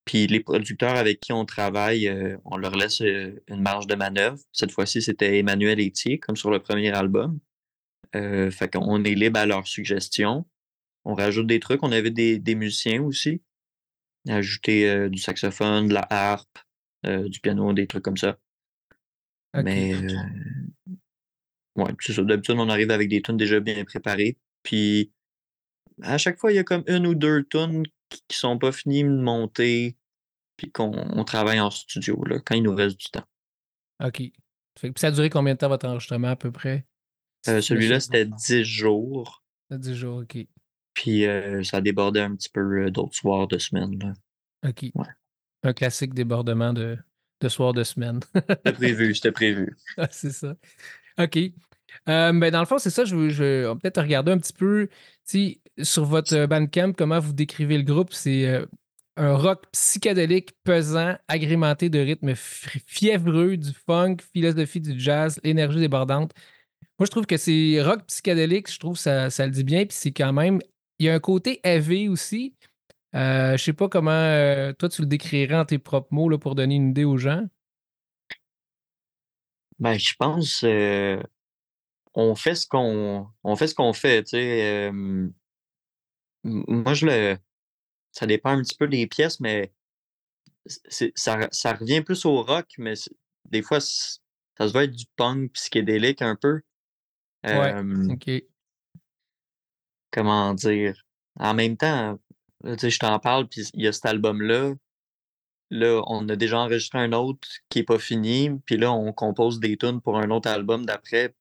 Puis les producteurs avec qui on travaille, euh, on leur laisse euh, une marge de manœuvre. Cette fois-ci, c'était Emmanuel Etier, comme sur le premier album. Euh, fait qu'on est libre à leurs suggestions. On rajoute des trucs. On avait des, des musiciens aussi. Ajouter du saxophone, de la harpe, du piano, des trucs comme ça. Mais ouais, c'est ça. D'habitude, on arrive avec des tunes déjà bien préparées. Puis à chaque fois, il y a comme une ou deux tunes qui, qui sont pas finies de monter, puis qu'on on travaille en studio là, quand il nous reste du temps. OK. Fait que- ça a duré combien de temps votre enregistrement à peu près? Euh, Celui-là, c'était 10 jours. Ça dit jours, OK. Puis euh, ça débordait un petit peu euh, d'autres soirs de semaine. là. OK. Ouais. Un classique débordement de, de soir de semaine. C'était prévu, c'était prévu. Ah, c'est ça. OK. Euh, ben dans le fond, c'est ça. Je, veux- je, on peut-être regarder un petit peu sur votre Bandcamp, comment vous décrivez le groupe. C'est euh, un rock psychédélique pesant, agrémenté de rythmes fi- fiévreux, du funk, philosophie du jazz, énergie débordante. Moi, je trouve que c'est rock psychédélique. Je trouve ça, ça le dit bien. Puis c'est quand même. Il y a un côté heavy aussi. Euh, je sais pas comment euh, toi tu le décrirais en tes propres mots là, pour donner une idée aux gens. Ben, je pense euh, on fait ce qu'on on fait ce qu'on fait, tu sais. euh, moi, je le. Ça dépend un petit peu des pièces, mais ça, ça revient plus au rock, mais des fois, ça se va être du punk psychédélique un peu. Ouais. Euh, OK. comment dire? En même temps, là, tu sais, je t'en parle, puis il y a cet album-là. Là, on a déjà enregistré un autre qui est pas fini, puis là, on compose des tunes pour un autre album d'après.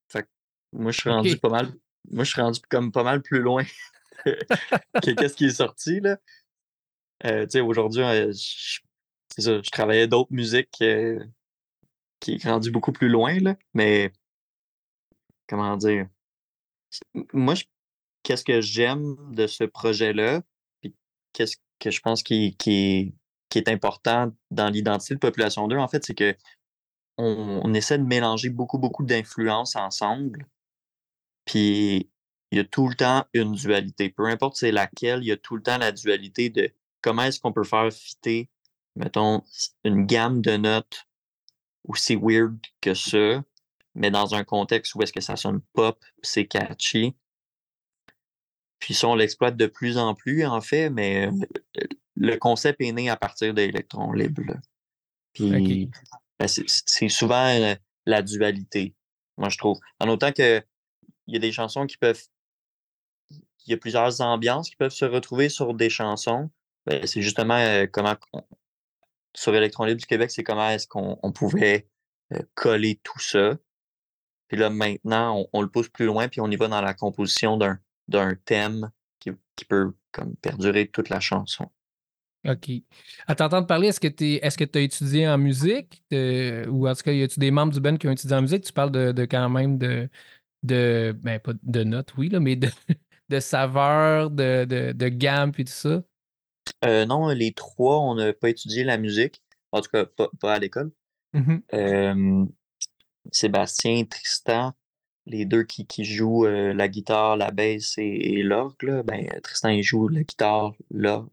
Moi, je suis rendu pas mal. Moi, je suis rendu comme pas mal plus loin que qu'est-ce qui est sorti, là. Euh, aujourd'hui, euh, je- ça, je travaillais d'autres musiques euh, qui est rendu beaucoup plus loin, là. Mais comment dire? Moi, qu'est-ce que j'aime de ce projet-là, puis qu'est-ce que je pense qui, qui, qui est important dans l'identité de Population 2, en fait, c'est que on, on essaie de mélanger beaucoup, beaucoup d'influences ensemble. Puis il y a tout le temps une dualité. Peu importe c'est laquelle, il y a tout le temps la dualité de comment est-ce qu'on peut faire fitter, mettons, une gamme de notes aussi weird que ça, mais dans un contexte où est-ce que ça sonne pop, c'est catchy. Puis ça, on l'exploite de plus en plus, en fait, mais euh, le concept est né à partir d'électrons libres. là. Puis ben, c'est souvent euh, la dualité, moi, je trouve. En autant que il y a des chansons qui peuvent. Il y a plusieurs ambiances qui peuvent se retrouver sur des chansons. Ben, c'est justement euh, comment. sur Électron Libre du Québec, c'est comment est-ce qu'on on pouvait euh, coller tout ça. Puis là, maintenant, on, le pousse plus loin, puis on y va dans la composition d'un thème qui, qui peut comme perdurer toute la chanson. OK. À t'entendre parler, est-ce que tu est-ce que tu as étudié en musique? Ou en tout cas, y a-tu des membres du band qui ont étudié en musique? Tu parles de, de quand même de, de. Ben, pas de notes, oui, là, mais de, de saveur, de, de, de gamme, puis tout ça. Euh, non, les trois, on n'a pas étudié la musique. En tout cas, pas, pas à l'école. Euh, Sébastien, Tristan, les deux qui, qui jouent euh, la guitare, la basse et, et l'orgue, ben, Tristan il joue la guitare, l'orgue,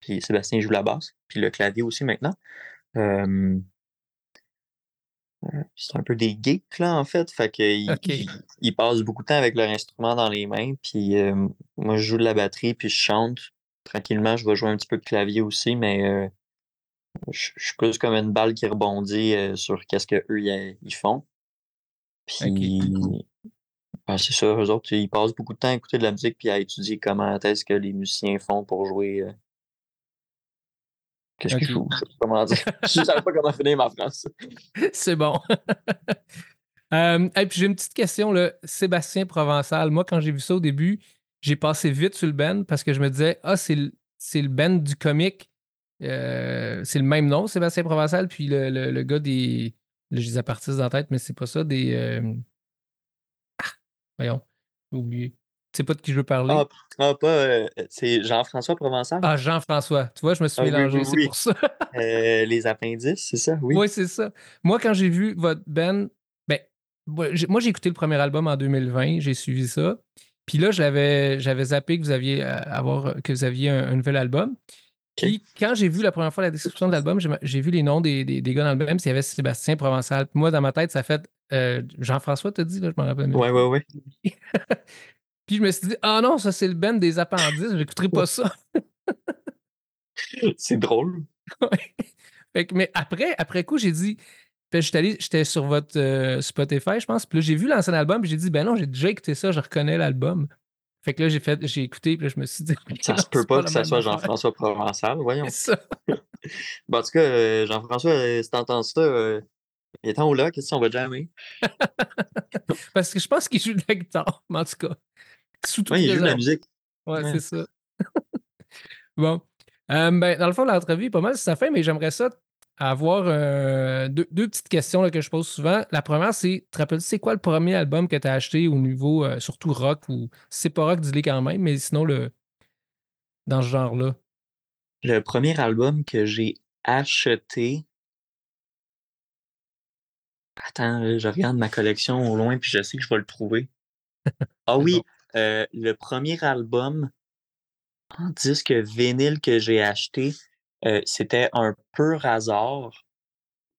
puis Sébastien joue la basse, puis le clavier aussi maintenant. Euh, c'est un peu des geeks, là, en fait. Fait qu'ils ils, passent beaucoup de temps avec leur instrument dans les mains. Puis moi, je joue de la batterie, puis je chante. Tranquillement, je vais jouer un petit peu de clavier aussi, mais euh, je, je suis plus comme une balle qui rebondit euh, sur qu'est-ce qu'eux, ils, ils font. Puis, ben, c'est ça, eux autres, ils passent beaucoup de temps à écouter de la musique puis à étudier comment est-ce que les musiciens font pour jouer. euh, Qu'est-ce qu'ils Ok. jouent? Je sais pas comment dire. Je savais pas comment finir ma phrase. C'est bon. Euh, et puis j'ai une petite question, là. Sébastien Provençal. Moi, quand j'ai vu ça au début, j'ai passé vite sur le band parce que je me disais, ah, c'est le, c'est le band du comique. Euh, c'est le même nom, Sébastien Provençal. Puis le, le- le gars des. Là, je disais dans la tête, mais c'est pas ça. Des. euh, ah, voyons, j'ai oublié. Tu sais pas de qui je veux parler? Ah, ah, pas. euh, c'est Jean-François Provençal? Ah, Jean-François. Tu vois, je me suis Ah oui, mélangé, oui, c'est pour ça. Les appendices, c'est ça? Oui. Oui, c'est ça. Moi, quand j'ai vu votre band, ben, moi, j'ai écouté le premier album en 2020, j'ai suivi ça. Puis là, je j'avais zappé que vous aviez, euh, avoir, que vous aviez un, un nouvel album. Puis quand j'ai vu la première fois la description de l'album, j'ai vu les noms des, des, des gars dans le même. Il y avait Sébastien Provençal. Puis moi, dans ma tête, ça fait. euh, Jean-François t'a dit, là, je me rappelle. Ouais, ouais, ouais. Puis je me suis dit, ah non, ça c'est le band des appendices, j'écouterai pas ça. C'est drôle. Ouais. Fait que, mais après, après coup, j'ai dit, puis j'étais sur votre euh, Spotify, je pense, puis là, j'ai vu l'ancien album, puis j'ai dit, ben non, j'ai déjà écouté ça, je reconnais l'album. Fait que là, j'ai fait, j'ai écouté, puis là, je me suis dit, Ça se c'est peut pas que ça soit. Jean-François Provençal, voyons. C'est ça. Bon, en tout cas, euh, Jean-François, euh, si t'entends ça, euh, en là, qu'est-ce qu'on va jammer? Parce que je pense qu'il joue de la guitare, mais en tout cas. Sous Ouais, il joue de la musique. Ouais, Ouais. c'est ça. bon. Ben, dans le fond, l'entrevue est pas mal sur sa fin, mais j'aimerais ça avoir euh, deux, deux petites questions là, que je pose souvent. La première, c'est te rappelles c'est quoi le premier album que tu as acheté au niveau, euh, surtout rock, ou si c'est pas rock, dis-le quand même, mais sinon, le dans ce genre-là? Le premier album que j'ai acheté. Attends, je regarde ma collection au loin, puis je sais que je vais le trouver. Ah oui, bon. euh, le premier album en disque vinyle que j'ai acheté, euh, c'était un pur hasard.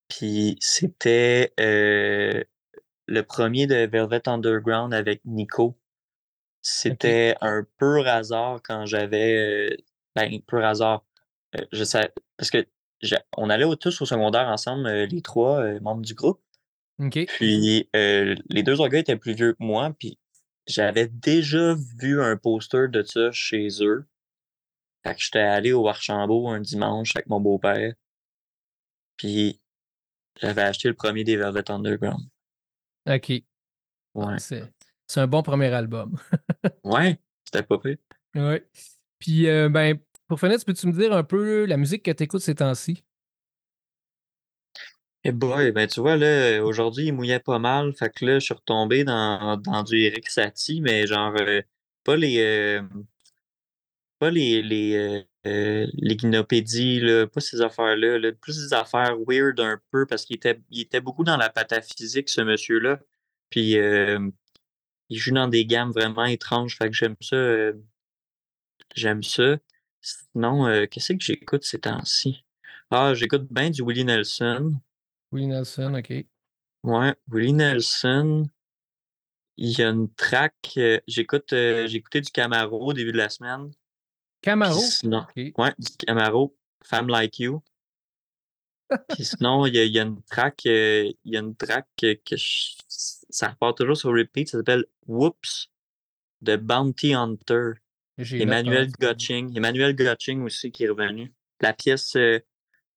Puis c'était euh, le premier de Velvet Underground avec Nico. C'était un pur hasard quand j'avais. euh, ben, pur hasard. Euh, je sais, parce que on allait tous au secondaire ensemble, les trois membres du groupe. OK. Puis les deux autres gars étaient plus vieux que moi, puis j'avais déjà vu un poster de ça chez eux. Fait que j'étais allé au Archambault un dimanche avec mon beau-père. Puis j'avais acheté le premier des Velvet Underground. OK. Ouais. C'est un bon premier album. Ouais, c'était pas pire. ouais. Puis, euh, ben, pour finir, tu peux-tu me dire un peu la musique que tu écoutes ces temps-ci? Eh boy, ben tu vois, là, aujourd'hui, il mouillait pas mal. Fait que là, je suis retombé dans, dans du Eric Satie, mais genre euh, pas les euh, pas les les, euh, euh, les guinopédies, là, pas ces affaires-là, là, plus des affaires weird un peu parce qu'il était, il était beaucoup dans la pataphysique, ce monsieur-là. Puis euh, il joue dans des gammes vraiment étranges. Fait que j'aime ça. euh, j'aime ça. Sinon, qu'est-ce que j'écoute ces temps-ci? Ah, j'écoute bien du Willie Nelson. Willie Nelson, OK. Ouais, Willie Nelson. Il y a une track. j'écoute, j'ai écouté du Camaro au début de la semaine. Camaro? Sinon, ouais, du Camaro, Femme Like You. Puis sinon, il y a, il y a une track, euh, y a une track que, que je- ça repart toujours sur repeat. Ça s'appelle Whoops de Bounty Hunter. Emmanuel. Gotching. Emmanuel Gotching aussi qui est revenu. La pièce euh,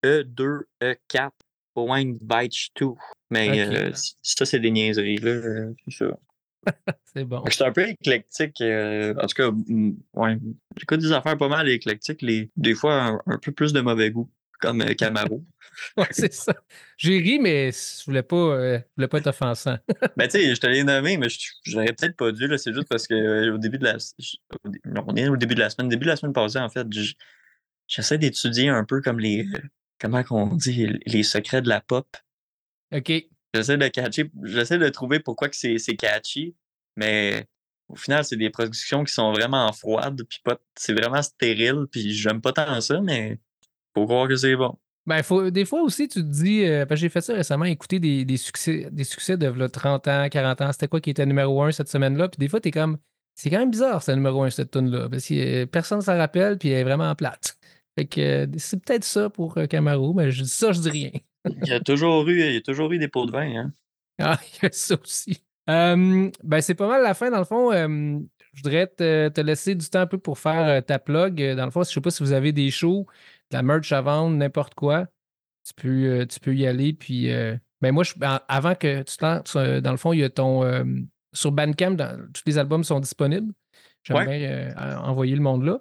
E2, E4, Wine Beach 2. Mais euh, ça, c'est des niaiseries, là. euh, C'est ça. C'est bon. Je suis un peu éclectique. euh, en tout cas, ouais. J'écoute des affaires pas mal éclectiques. Les, des fois, un, un peu plus de mauvais goût, comme euh, Camaro. Ouais, c'est ça. J'ai ri, mais je voulais pas, euh, je voulais pas être offensant. ben, tu sais, je te l'ai nommé, mais je- j'aurais peut-être pas dû. C'est juste parce que au début de la. au dé- non, on est au début de la semaine. Début de la semaine passée, en fait, je- j'essaie d'étudier un peu comme les. Comment qu'on dit les secrets de la pop. OK. J'essaie de catcher, j'essaie de trouver pourquoi que c'est c'est catchy, mais au final, c'est des productions qui sont vraiment froides, puis pas, c'est vraiment stérile, puis j'aime pas tant ça, mais faut croire que c'est bon. Ben, faut, des fois aussi, tu te dis, euh, j'ai fait ça récemment, écouter des, des succès, des succès de v'là 30 ans, 40 ans, c'était quoi qui était numéro 1 cette semaine-là, puis des fois, t'es comme, c'est quand même bizarre, ce numéro 1, cette tune-là, parce que euh, personne s'en rappelle, puis elle est vraiment plate. Fait que c'est peut-être ça pour euh, Camaro, mais je ça, je dis rien. Il y a toujours eu, il y a toujours eu des pots de vin, hein. Ah, il y a ça aussi. Euh, ben, c'est pas mal la fin, dans le fond. Euh, je voudrais te, te laisser du temps un peu pour faire euh, ta plug. Dans le fond, je sais pas si vous avez des shows, de la merch à vendre, n'importe quoi. Tu peux, euh, tu peux y aller. Puis, euh, ben moi, je, ben, avant que tu te lances, dans le fond, il y a ton. sur Bandcamp, dans- tous les albums sont disponibles. J'aimerais Ouais. envoyer le monde là.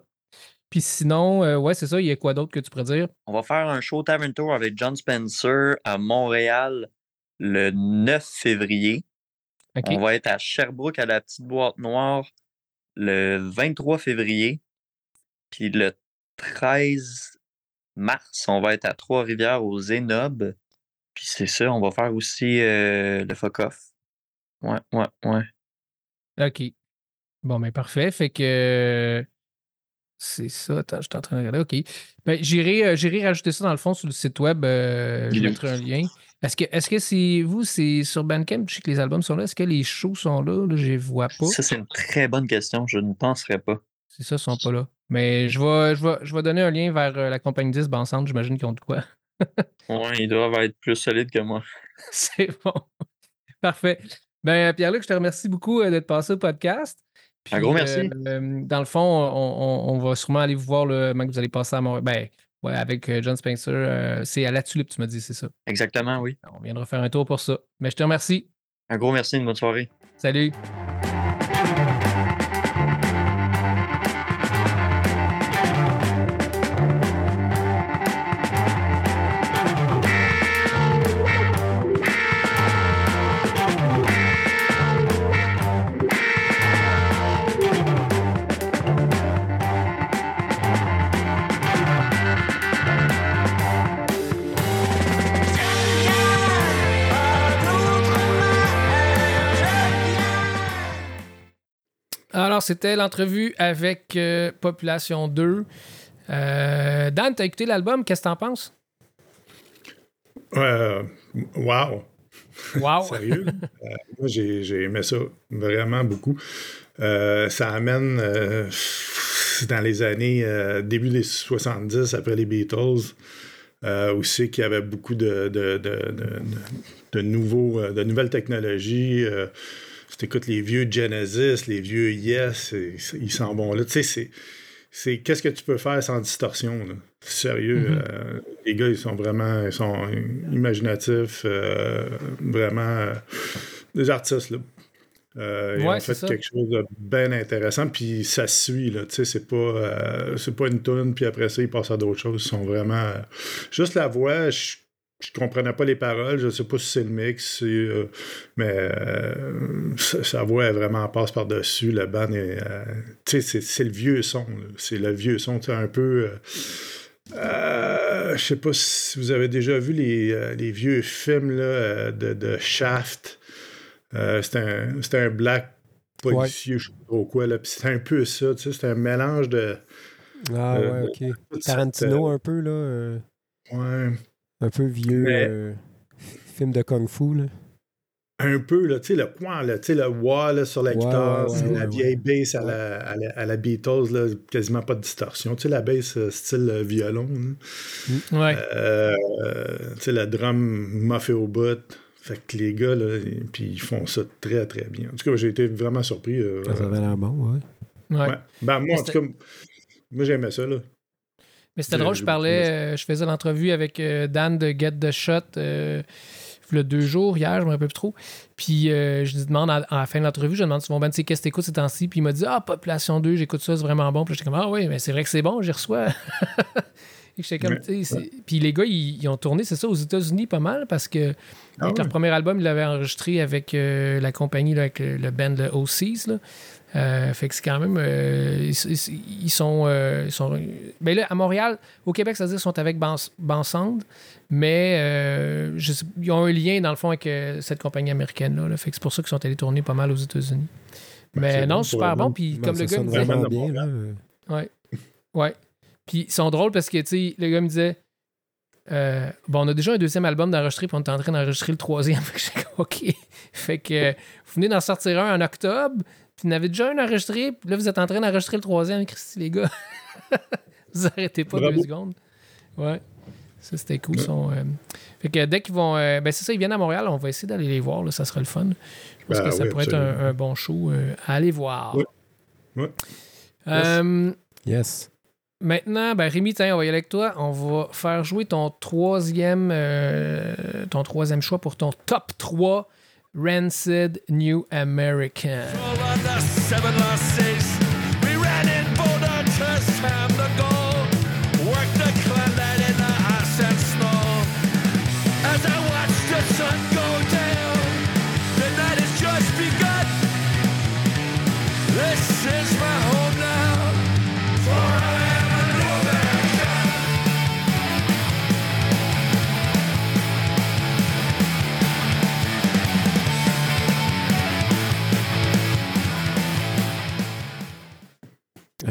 Puis sinon, euh, ouais, c'est ça. Il y a quoi d'autre que tu pourrais dire? On va faire un show Tavern Tour avec John Spencer à Montréal le 9 février. On va être à Sherbrooke à la petite boîte noire le 23 février. Puis le 13 mars, on va être à Trois-Rivières au Zénob. Puis c'est ça, on va faire aussi euh, le fuck off. Ouais, ouais, ouais. OK. Bon, mais parfait. Fait que. C'est ça. Attends, je suis en train de regarder. OK. Ben, j'irai, euh, j'irai rajouter ça dans le fond sur le site web. euh, je Oui. mettrai un lien. Est-ce que, est-ce que c'est vous, c'est sur Bandcamp? Je sais que les albums sont là. Est-ce que les shows sont là? Là, je les vois pas. Ça, c'est une très bonne question. Je ne penserais pas. C'est ça, ils sont pas là. Mais je vais, je vais, je vais donner un lien vers euh, la compagnie 10 Ensemble. J'imagine qu'ils ont de quoi. Ouais, ils doivent être plus solides que moi. C'est bon. Parfait. Ben, Pierre-Luc, je te remercie beaucoup euh, d'être passé au podcast. Un gros merci. euh, dans le fond, on, on- on va sûrement aller vous voir le moment que vous allez passer à Montréal. Ben, ouais, avec euh, John Spencer. euh, c'est à la tulipe, tu m'as dit, c'est ça? Exactement, oui. On viendra faire un tour pour ça. Mais je te remercie. Un gros merci, une bonne soirée. Salut. Alors, c'était l'entrevue avec euh, Population 2. Euh, Dan, t'as écouté l'album? Qu'est-ce que t'en penses? Euh, wow! Wow! Sérieux? Euh, moi, j'ai aimé ça vraiment beaucoup. Ça amène dans les années début des 70, après les Beatles, où c'est qu'il y avait beaucoup de, de, de, de- nouveaux, de nouvelles technologies. Euh, si tu écoutes les vieux Genesis, les vieux Yes, et- ils s'en vont là. Tu sais, c'est- c'est qu'est-ce que tu peux faire sans distorsion. là? Sérieux, Mhm. euh, les gars, ils sont vraiment ils sont imaginatifs, euh, vraiment euh, des artistes. Là. Euh, ils ont fait ça. quelque chose de bien intéressant, puis ça suit. Là, tu sais, c'est pas, euh, c'est pas une tune, puis après ça, ils passent à d'autres choses. Ils sont vraiment. euh, juste la voix, je, je comprenais pas les paroles. Je sais pas si c'est le mix, c'est, euh, mais euh, sa, voix est vraiment passe par-dessus. Le band est. euh, tu sais, c'est, c'est le vieux son. C'est le vieux son. Un peu. euh, je sais pas si vous avez déjà vu les, les vieux films là, de, de Shaft. C'était un, c'était un black policier, je sais pas trop quoi. Là. Puis c'était un peu ça, tu sais, c'était un mélange de. Ah ouais, ok. toute Tarantino un peu, là. ouais. Un peu vieux Mais- euh, film de Kung Fu, là. Un peu, là, tu sais, le point, là, tu sais, le wah là, sur la Ouais, guitare, ouais, ouais, la ouais. vieille bass à, la, à, la, à la Beatles, là, quasiment pas de distorsion. Tu sais, la bass euh, style euh, violon. là. Ouais. Euh, euh, tu sais, le drum muffé au bout. Fait que les gars, là, puis ils font ça très, très bien. En tout cas, j'ai été vraiment surpris. euh, Ça avait l'air bon, ouais. ouais. ouais. Ben, moi, en tout cas, moi, j'aimais ça, là. Mais c'était drôle, je parlais, euh, je faisais l'entrevue avec euh, Dan de Get the Shot euh, il y a deux jours, hier, je me rappelle plus trop. Puis euh, je lui demande à, à la fin de l'entrevue, je lui demande mon band, tu sais, qu'est-ce que t'écoutes ces temps-ci? Puis il m'a dit, ah, Population 2, j'écoute ça, c'est vraiment bon. Puis j'étais comme, ah oui, mais c'est vrai que c'est bon, j'y reçois. Et j'étais comme, tu sais, Puis les gars, ils, ils ont tourné, c'est ça, aux États-Unis pas mal, parce que Ah avec leur premier album, ils l'avaient enregistré avec la compagnie, là, avec le, le band le OCs. Là. Euh, fait que c'est quand même. euh, ils, sont. euh, ils sont ben là, à Montréal, au Québec, c'est-à-dire qu'ils sont avec Bans, Bansand, mais euh, je sais- ils ont un lien, dans le fond, avec euh, cette compagnie américaine-là. là. fait que c'est pour ça qu'ils sont allés tourner pas mal aux États-Unis. Ben, mais non, bon super bon. Puis Ben, comme le ça gars me disait. bien, là. Ouais. Ouais. Puis ils sont drôles parce que, tu sais, le gars me disait euh, Bon, on a déjà un deuxième album d'enregistrer, puis on est en train d'enregistrer le troisième. Fait que OK. Fait que euh, vous venez d'en sortir un en octobre, puis vous en avez déjà un enregistré, puis là, vous êtes en train d'enregistrer le troisième. Christy, les gars. vous arrêtez pas Bravo. deux secondes. Ouais. Ça, c'était cool. son, euh, Fait que dès qu'ils vont. euh, ben, c'est ça, ils viennent à Montréal, on va essayer d'aller les voir, là, ça sera le fun. Je pense Ben que ça oui, pourrait être un, un bon show euh, à aller voir. Oui. Oui. Euh, Yes. Maintenant, ben Rémi, tiens, on va y aller avec toi. On va faire jouer ton troisième, euh, ton troisième choix pour ton top 3 Rancid New American.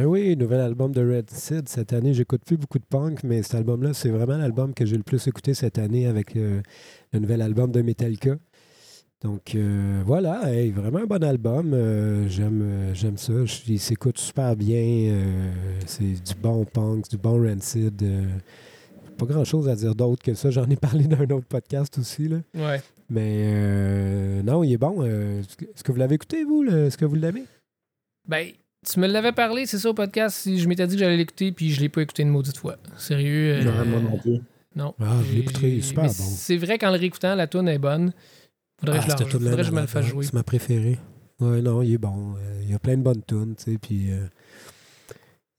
Le nouvel album de Red Sid cette année. J'écoute plus beaucoup de punk, mais cet album-là, c'est vraiment l'album que j'ai le plus écouté cette année avec euh, le nouvel album de Metallica. Donc euh, voilà, hey, vraiment un bon album. Euh, j'aime, euh, j'aime ça. Il s'écoute super bien. c'est du bon punk, du bon Rancid. pas grand chose à dire d'autre que ça. J'en ai parlé dans un autre podcast aussi. Là. Ouais. Mais euh, non, il est bon. Est-ce que- vous l'avez écouté, vous? Est-ce que vous l'aimez? Ben, tu me l'avais parlé, c'est ça, au podcast. Si je m'étais dit que j'allais l'écouter, puis je l'ai pas écouté une maudite fois. Sérieux. euh, moi non plus. Non. Ah, je l'écouterai, j'ai- super bon. C'est vrai qu'en le réécoutant, la tune est bonne. Faudrait, que, je faudrait que je me le fasse jouer. C'est ma préférée. Ouais, non, il est bon. Euh, il y a plein de bonnes tunes, tu sais, puis euh,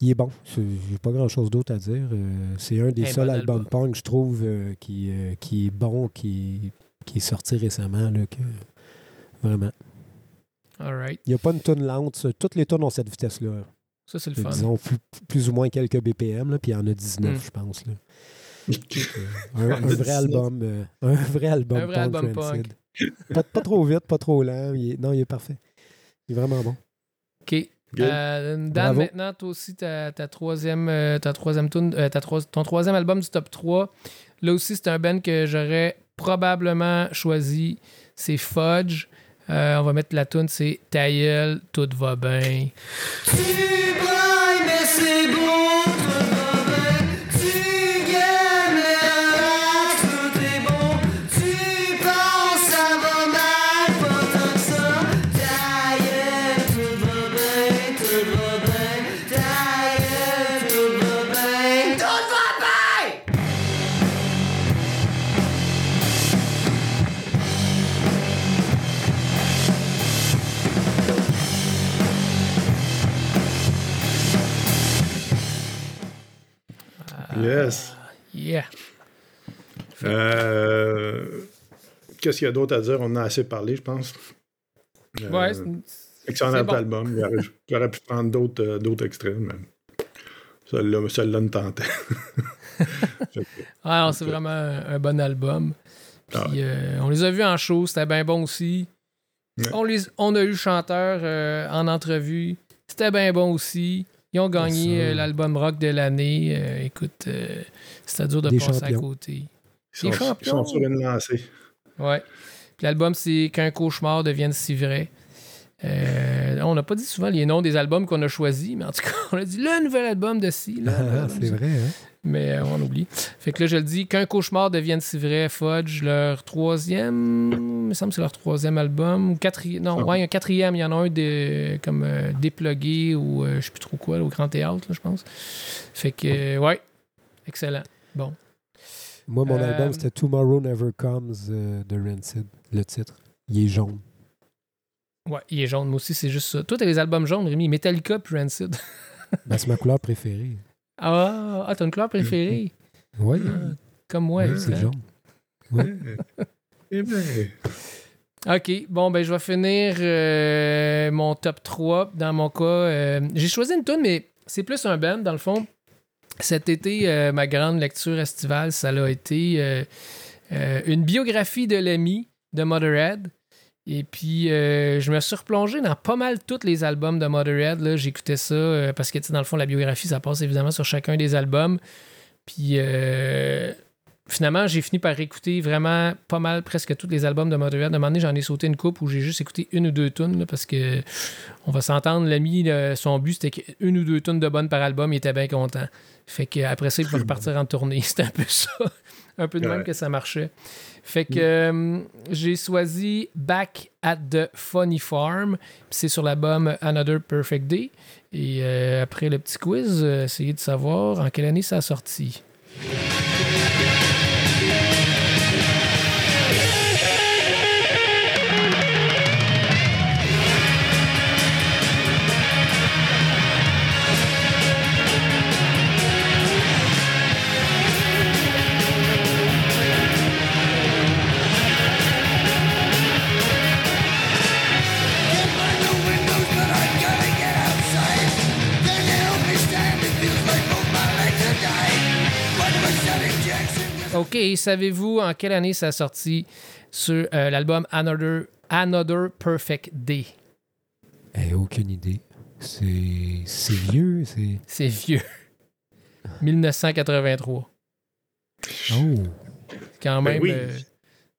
il est bon. J'ai pas grand-chose d'autre à dire. Euh, c'est un des Un seuls bon albums album. punk, je trouve, euh, qui, qui est bon, qui, qui est sorti récemment, là, que... Vraiment. Alright. Il n'y a pas une tune lente. Toutes les tunes ont cette vitesse-là. Ça, c'est le fun. Disons, plus, plus ou moins quelques BPM, là, puis il y en a 19, Mm. je pense. Là. Euh, un, un vrai 19. album. euh, un vrai album Un vrai punk album. Pas, pas trop vite, pas trop lent. Il est- non, il est parfait. Il est vraiment bon. OK. Euh, Dan, Bravo. maintenant, toi aussi, ta, ta troisième, euh, ta troisième tune- euh, ta troi- ton troisième album du top 3. Là aussi, c'est un band que j'aurais probablement choisi. C'est Fudge. Euh, on va mettre la tune, c'est Ta tout va bien. Bon, Yes. Yeah. Euh, Qu'est-ce qu'il y a d'autre à dire? On en a assez parlé, je pense. Euh, Ouais, c'est- Excellent bon. album. Il aurait- J'aurais pu prendre d'autres euh, extraits, mais me tentait. Ah c'est vraiment un, un bon album. Puis Ah euh, on les a vus en show, c'était bien bon aussi. Ouais. On, les, on a eu le chanteur euh, en entrevue, c'était bien bon aussi. Ils ont gagné euh, l'album rock de l'année. Euh, écoute, euh, c'était dur de Des passer champions. à côté. ils, sont, ils champions. sont sur une lancée. Ouais. Puis l'album, c'est Qu'un cauchemar devienne si vrai. Euh, on n'a pas dit souvent les noms des albums qu'on a choisis, mais en tout cas, on a dit le nouvel album de si. Ah, c'est vrai, hein? mais euh, on oublie. Fait que là, je le dis, qu'un cauchemar devienne si vrai, Fudge, leur troisième, il me semble que c'est leur troisième album, ou quatrième, non, Ah. ouais, un quatrième, il y en a un de, comme euh, déplugué ou je sais plus trop quoi, là, au Grand Théâtre, je pense. Fait que, ouais, excellent. Bon. Moi, mon album, c'était Tomorrow Never Comes de Rancid, le titre. Il est jaune. Ouais, il est jaune, moi aussi, c'est juste ça. Toi, t'as les albums jaunes, Rémi, Metallica puis Rancid. Ben, c'est ma couleur préférée. ah, ah, t'as une couleur préférée, Oui, comme moi. c'est excellent. jaune. Eh bien, OK. Bon, ben, je vais finir euh, mon top 3. Dans mon cas, euh, j'ai choisi une tune, mais c'est plus un band, dans le fond. Cet été, euh, ma grande lecture estivale, ça a été euh, euh, une biographie de l'ami de Motorhead. Et puis, euh, je me suis replongé dans pas mal tous les albums de Motorhead. J'écoutais ça euh, parce que, dans le fond, la biographie, ça passe évidemment sur chacun des albums. Puis, euh, finalement, j'ai fini par écouter vraiment pas mal, presque tous les albums de Motorhead. À un moment donné, j'en ai sauté une coupe où j'ai juste écouté une ou deux tunes là, parce que, on va s'entendre, l'ami, son but, c'était qu'une ou deux tunes de bonnes par album, il était bien content. Fait qu'après ça, il pouvait repartir en tournée. C'était un peu ça. Un peu de même que ça marchait. Fait que euh, j'ai choisi Back at the Funny Farm. C'est sur l'album Another Perfect Day. Et euh, après le petit quiz, euh, essayez de savoir en quelle année ça a sorti. OK, savez-vous en quelle année ça a sorti sur euh, l'album Another, Another Perfect Day? Eh, aucune idée. C'est c'est vieux, c'est. C'est vieux. 1983. Oh! Quand Ben même. oui. euh,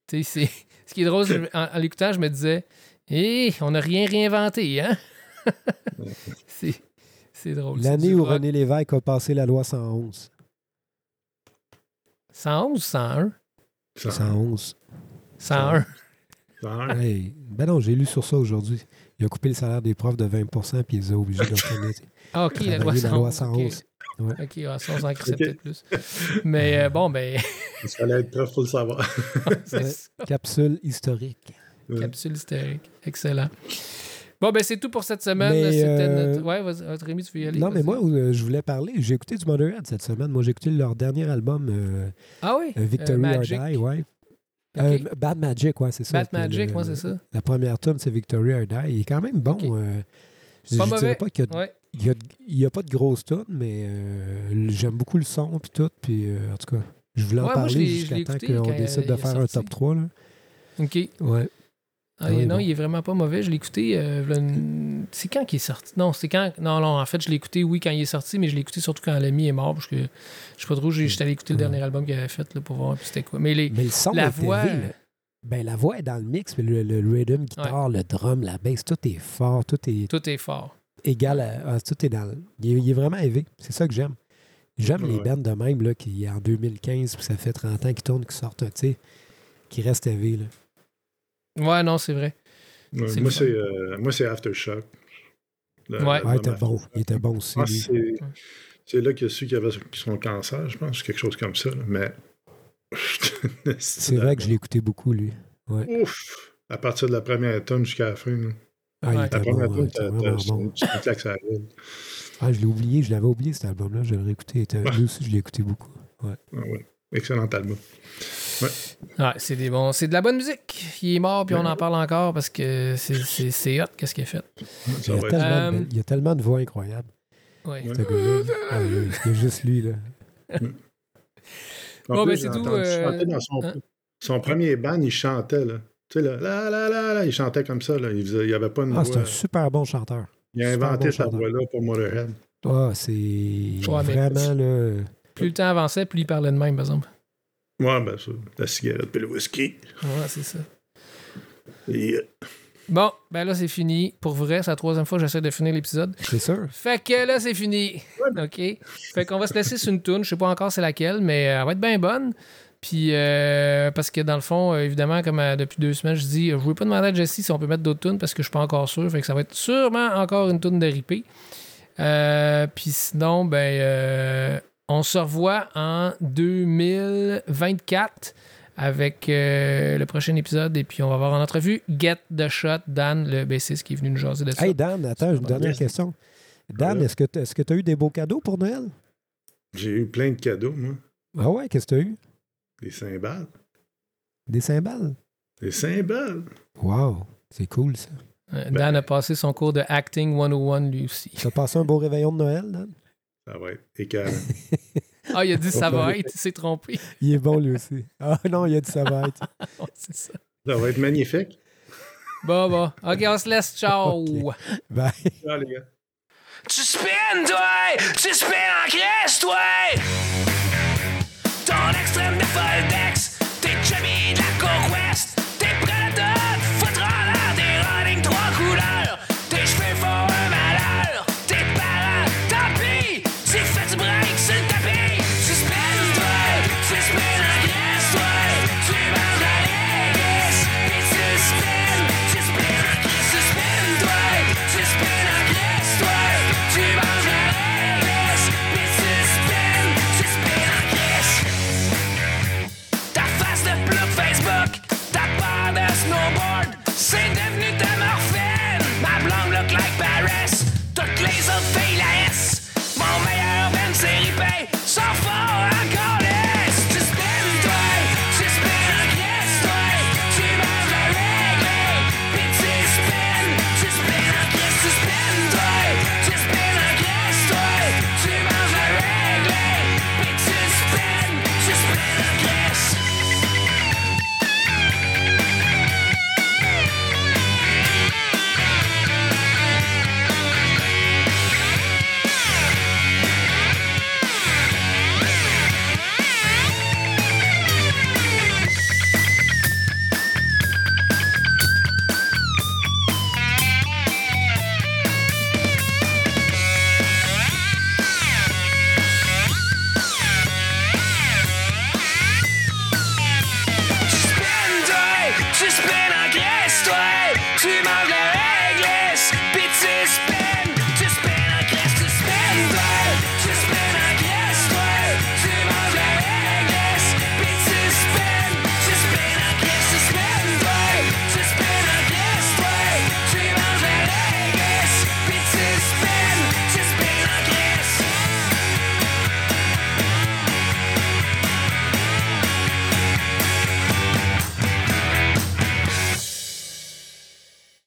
tu sais, c'est. Ce qui est drôle, en, en l'écoutant, je me disais, hé, on n'a rien réinventé, hein? c'est. C'est drôle. L'année où rock. René Lévesque a passé la loi 111. 111 ou 101? 111. 101. Ça, Hey, ben non, j'ai lu sur ça aujourd'hui. Il a coupé le salaire des profs de 20% puis il les a obligés de reconnaître. Ah, ok, la loi Travailler 111. la loi ok. 111. Ouais. Ok, ouais, ça, on s'en crissait Ok. peut-être plus. Mais euh, bon, ben, Il fallait être prof pour le savoir. Ouais. Capsule historique. Ouais. Capsule hystérique. Excellent. Bon, ben, c'est tout pour cette semaine. C'était euh, notre... Ouais, vas-y, vas-y, Rémi, tu veux y aller? non, mais moi, euh, je voulais parler. J'ai écouté du Motorhead cette semaine. Moi, j'ai écouté leur dernier album, euh, Ah oui? euh, Victory Euh, or. Die. Ouais. Euh, Bad Magic, ouais, c'est ça. Bad Magic, moi, c'est ça. La première tune, c'est Victory or Die. Il est quand même bon. Ok. euh, je mauvais. dirais pas qu'il y a, Ouais. y a- il y a pas de grosse tune, mais euh, j'aime beaucoup le son puis tout. Puis, euh, en tout cas, je voulais en Ouais, parler jusqu'à temps qu'on décide de faire un top 3. Là. OK. Ouais. Ah, Ah oui, non, bon. il est vraiment pas mauvais. Je l'ai écouté. euh, C'est quand qu'il est sorti? Non, c'est quand. Non, non, en fait, je l'ai écouté, oui, quand il est sorti, mais je l'ai écouté surtout quand l'ami est mort, parce que je sais pas trop, j'ai- j'étais allé écouter le Ouais. dernier album qu'il avait fait là, pour voir puis c'était quoi. Mais les. Mais le son La est voix, élevé, euh. Ben, la voix est dans le mix, puis le, le rhythm, guitare, le drum, la bass, tout est fort, tout est Tout est fort. égal à. tout est dans le- il, est, il est vraiment élevé. C'est ça que j'aime. J'aime les bands de même, là, qui en 2015, puis ça fait 30 ans qu'ils tournent, qui sortent, tu sais, qui restent élevés, là. Ouais, non, c'est vrai. Ouais, moi, c'est euh, moi, c'est Aftershock. Le- Ouais. Ouais, il était bon. Il était bon aussi, Ah, c'est là qu'il y a su qu'il avait son cancer, je pense, quelque chose comme ça. là. Mais. C'est vrai que je l'ai écouté beaucoup, lui. Ouf! À partir de la première tonne jusqu'à la fin. là. Ah, il était La première était t'as- bon. Ah, je l'ai oublié, je l'avais oublié cet album-là, je l'ai réécouté. Il était- Lui aussi, je l'ai écouté beaucoup. Ah ouais. Excellent album. Ouais, c'est des bons. C'est de la bonne musique. Il est mort, puis on en parle encore parce que c'est- hot, qu'est-ce qu'il a fait. Il y, a tellement de Euh, belles- il y a tellement de voix incroyables, Ouais. Ah, oui, il y a juste lui, là. En Bon, plus, ben, c'est tout, euh, dans son, hein? son premier band, il chantait, là. Tu sais, là, là, là, là, là, il chantait comme ça, là. Il faisait- il n'y avait pas une Ah, c'est un super bon chanteur. Il a super inventé bon sa chanteur. voix-là pour Motorhead. Ah, c'est vraiment, là... Plus le temps avançait, plus il parlait de même, par exemple. Ouais, ben ça, la cigarette puis le whisky. Ouais, c'est ça. Et, Bon, ben là, c'est fini. Pour vrai, c'est la troisième fois que j'essaie de finir l'épisode. C'est sûr. Fait que là, c'est fini. OK? Fait qu'on va se laisser sur une toune. Je sais pas encore c'est laquelle, mais euh, elle va être bien bonne. Puis, euh, parce que dans le fond, euh, évidemment, comme euh, depuis deux semaines, je dis, je voulais pas demander à Jessie si on peut mettre d'autres tunes parce que je suis pas encore sûr. Fait que ça va être sûrement encore une tune de ripé. Euh, puis sinon, ben, euh, on se revoit en 2024 avec euh, le prochain épisode. Et puis, on va avoir en entrevue Get the Shot, Dan, le bassiste qui est venu nous jaser de ça. Hey, Dan, attends, une dernière question. Dan, est-ce que tu as eu des beaux cadeaux pour Noël? J'ai eu plein de cadeaux, moi. Ah ouais, qu'est-ce que tu as eu? Des cymbales. Des cymbales? Des cymbales. Wow, c'est cool, ça. Euh, Dan a passé son cours de Acting 101 lui aussi. Tu as passé un beau réveillon de Noël, Dan? Ça va être écœurant. Ah, il a dit ça va être, il s'est trompé. Il est bon, lui aussi. Ah non, il a dit ça va être. Ouais, c'est ça. Ça va être magnifique. Bon, bon. OK, on se laisse. Ciao. Ok. Bye. Ah, les gars. Tu spins, toi! Tu spins en graisse, toi! Ton extrême de Foldex,